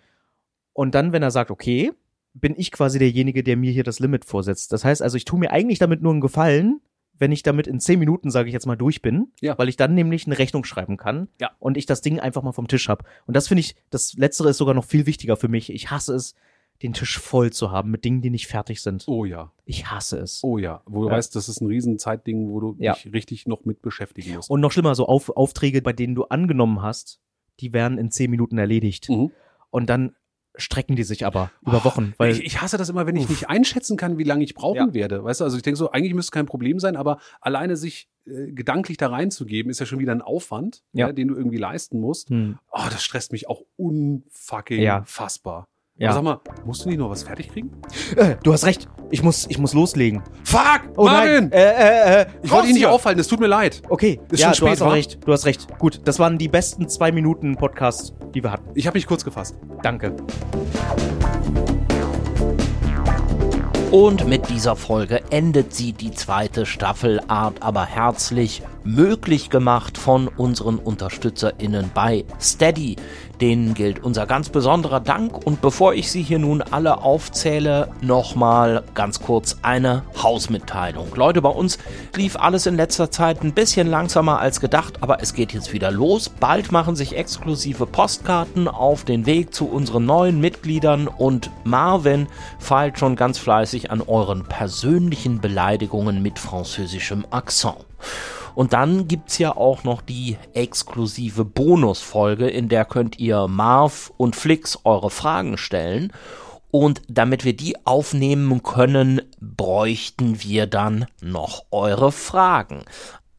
Speaker 4: Und dann, wenn er sagt, okay, bin ich quasi derjenige, der mir hier das Limit vorsetzt. Das heißt also, ich tue mir eigentlich damit nur einen Gefallen, wenn ich damit in zehn Minuten, sage ich jetzt mal, durch bin,
Speaker 1: Ja.
Speaker 4: weil ich dann nämlich eine Rechnung schreiben kann
Speaker 1: Ja.
Speaker 4: und ich das Ding einfach mal vom Tisch habe. Und das finde ich, das Letztere ist sogar noch viel wichtiger für mich. Ich hasse es, den Tisch voll zu haben mit Dingen, die nicht fertig sind.
Speaker 1: Oh ja.
Speaker 4: Ich hasse es.
Speaker 1: Oh ja. Wo du
Speaker 4: Ja.
Speaker 1: weißt, das ist ein Riesenzeitding, wo du
Speaker 4: Ja.
Speaker 1: dich richtig noch mit beschäftigen musst.
Speaker 4: Und noch schlimmer, so Auf Aufträge, bei denen du angenommen hast, die werden in zehn Minuten erledigt.
Speaker 1: Mhm.
Speaker 4: Und dann strecken die sich aber über Wochen, weil
Speaker 1: ich, ich hasse das immer, wenn ich nicht einschätzen kann, wie lange ich brauchen
Speaker 4: Ja.
Speaker 1: werde. Weißt du, also ich denke so, eigentlich müsste kein Problem sein, aber alleine sich äh, gedanklich da reinzugeben, ist ja schon wieder ein Aufwand,
Speaker 4: Ja.
Speaker 1: ja. den du irgendwie leisten musst.
Speaker 4: hm,
Speaker 1: Oh, das stresst mich auch unfucking
Speaker 4: Ja.
Speaker 1: fassbar.
Speaker 4: Ja.
Speaker 1: Aber sag mal, musst du nicht noch was fertig kriegen?
Speaker 4: äh, du hast recht. Ich muss, ich muss loslegen.
Speaker 1: Fuck!
Speaker 4: Oh
Speaker 1: Marvin!
Speaker 4: nein. Äh, äh, äh,
Speaker 1: Ich wollte dich nicht auffallen, es tut mir leid.
Speaker 4: Okay,
Speaker 1: Ist
Speaker 4: ja,
Speaker 1: schon
Speaker 4: du
Speaker 1: spät,
Speaker 4: hast auch
Speaker 1: wa?
Speaker 4: recht. Du hast recht. Gut, das waren die besten zwei Minuten Podcast, die wir hatten.
Speaker 1: Ich habe mich kurz gefasst.
Speaker 4: Danke.
Speaker 3: Und mit dieser Folge endet sie die zweite Staffel Art aber herzlich, möglich gemacht von unseren UnterstützerInnen bei Steady. Denen gilt unser ganz besonderer Dank und bevor ich sie hier nun alle aufzähle, nochmal ganz kurz eine Hausmitteilung. Leute, bei uns lief alles in letzter Zeit ein bisschen langsamer als gedacht, aber es geht jetzt wieder los. Bald machen sich exklusive Postkarten auf den Weg zu unseren neuen Mitgliedern und Marvin feilt schon ganz fleißig an euren persönlichen Beleidigungen mit französischem Akzent. Und dann gibt's ja auch noch die exklusive Bonusfolge, in der könnt ihr Marv und Flix eure Fragen stellen. Und damit wir die aufnehmen können, bräuchten wir dann noch eure Fragen.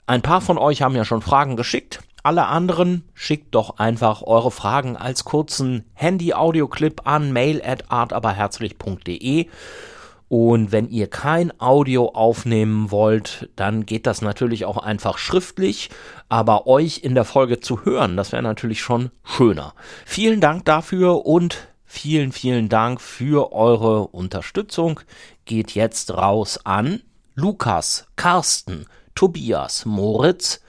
Speaker 3: Ein paar von euch haben ja schon Fragen geschickt. Alle anderen schickt doch einfach eure Fragen als kurzen Handy-Audio-Clip an mail at artaberherzlich.de. Und wenn ihr kein Audio aufnehmen wollt, dann geht das natürlich auch einfach schriftlich. Aber euch in der Folge zu hören, das wäre natürlich schon schöner. Vielen Dank dafür und vielen, vielen Dank für eure Unterstützung. Geht jetzt raus an Lukas, Carsten, Tobias, Moritz,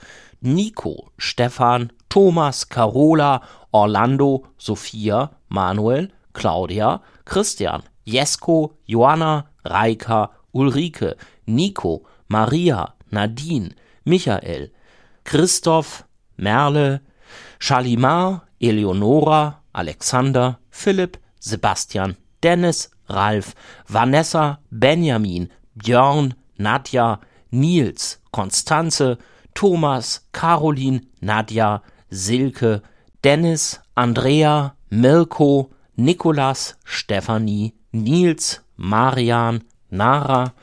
Speaker 3: Nico, Stefan, Thomas, Carola, Orlando, Sophia, Manuel, Claudia, Christian, Jesko, Joanna, Reika, Ulrike, Nico, Maria, Nadine, Michael, Christoph, Merle, Shalimar, Eleonora, Alexander, Philipp, Sebastian, Dennis, Ralf, Vanessa, Benjamin, Björn, Nadja, Nils, Konstanze, Thomas, Caroline, Nadja, Silke, Dennis, Andrea, Mirko, Nikolas, Stefanie, Nils, Marian, Nara,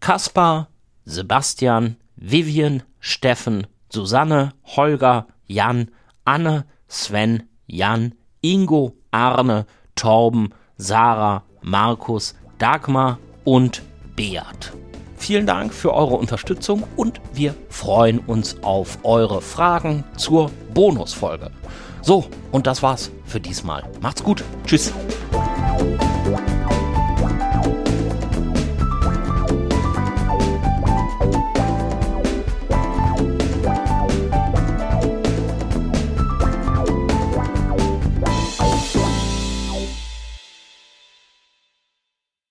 Speaker 3: Kaspar, Sebastian, Vivian, Steffen, Susanne, Holger, Jan, Anne, Sven, Jan, Ingo, Arne, Torben, Sarah, Markus, Dagmar und Beat. Vielen Dank für eure Unterstützung und wir freuen uns auf eure Fragen zur Bonusfolge. So, und das war's für diesmal. Macht's gut. Tschüss.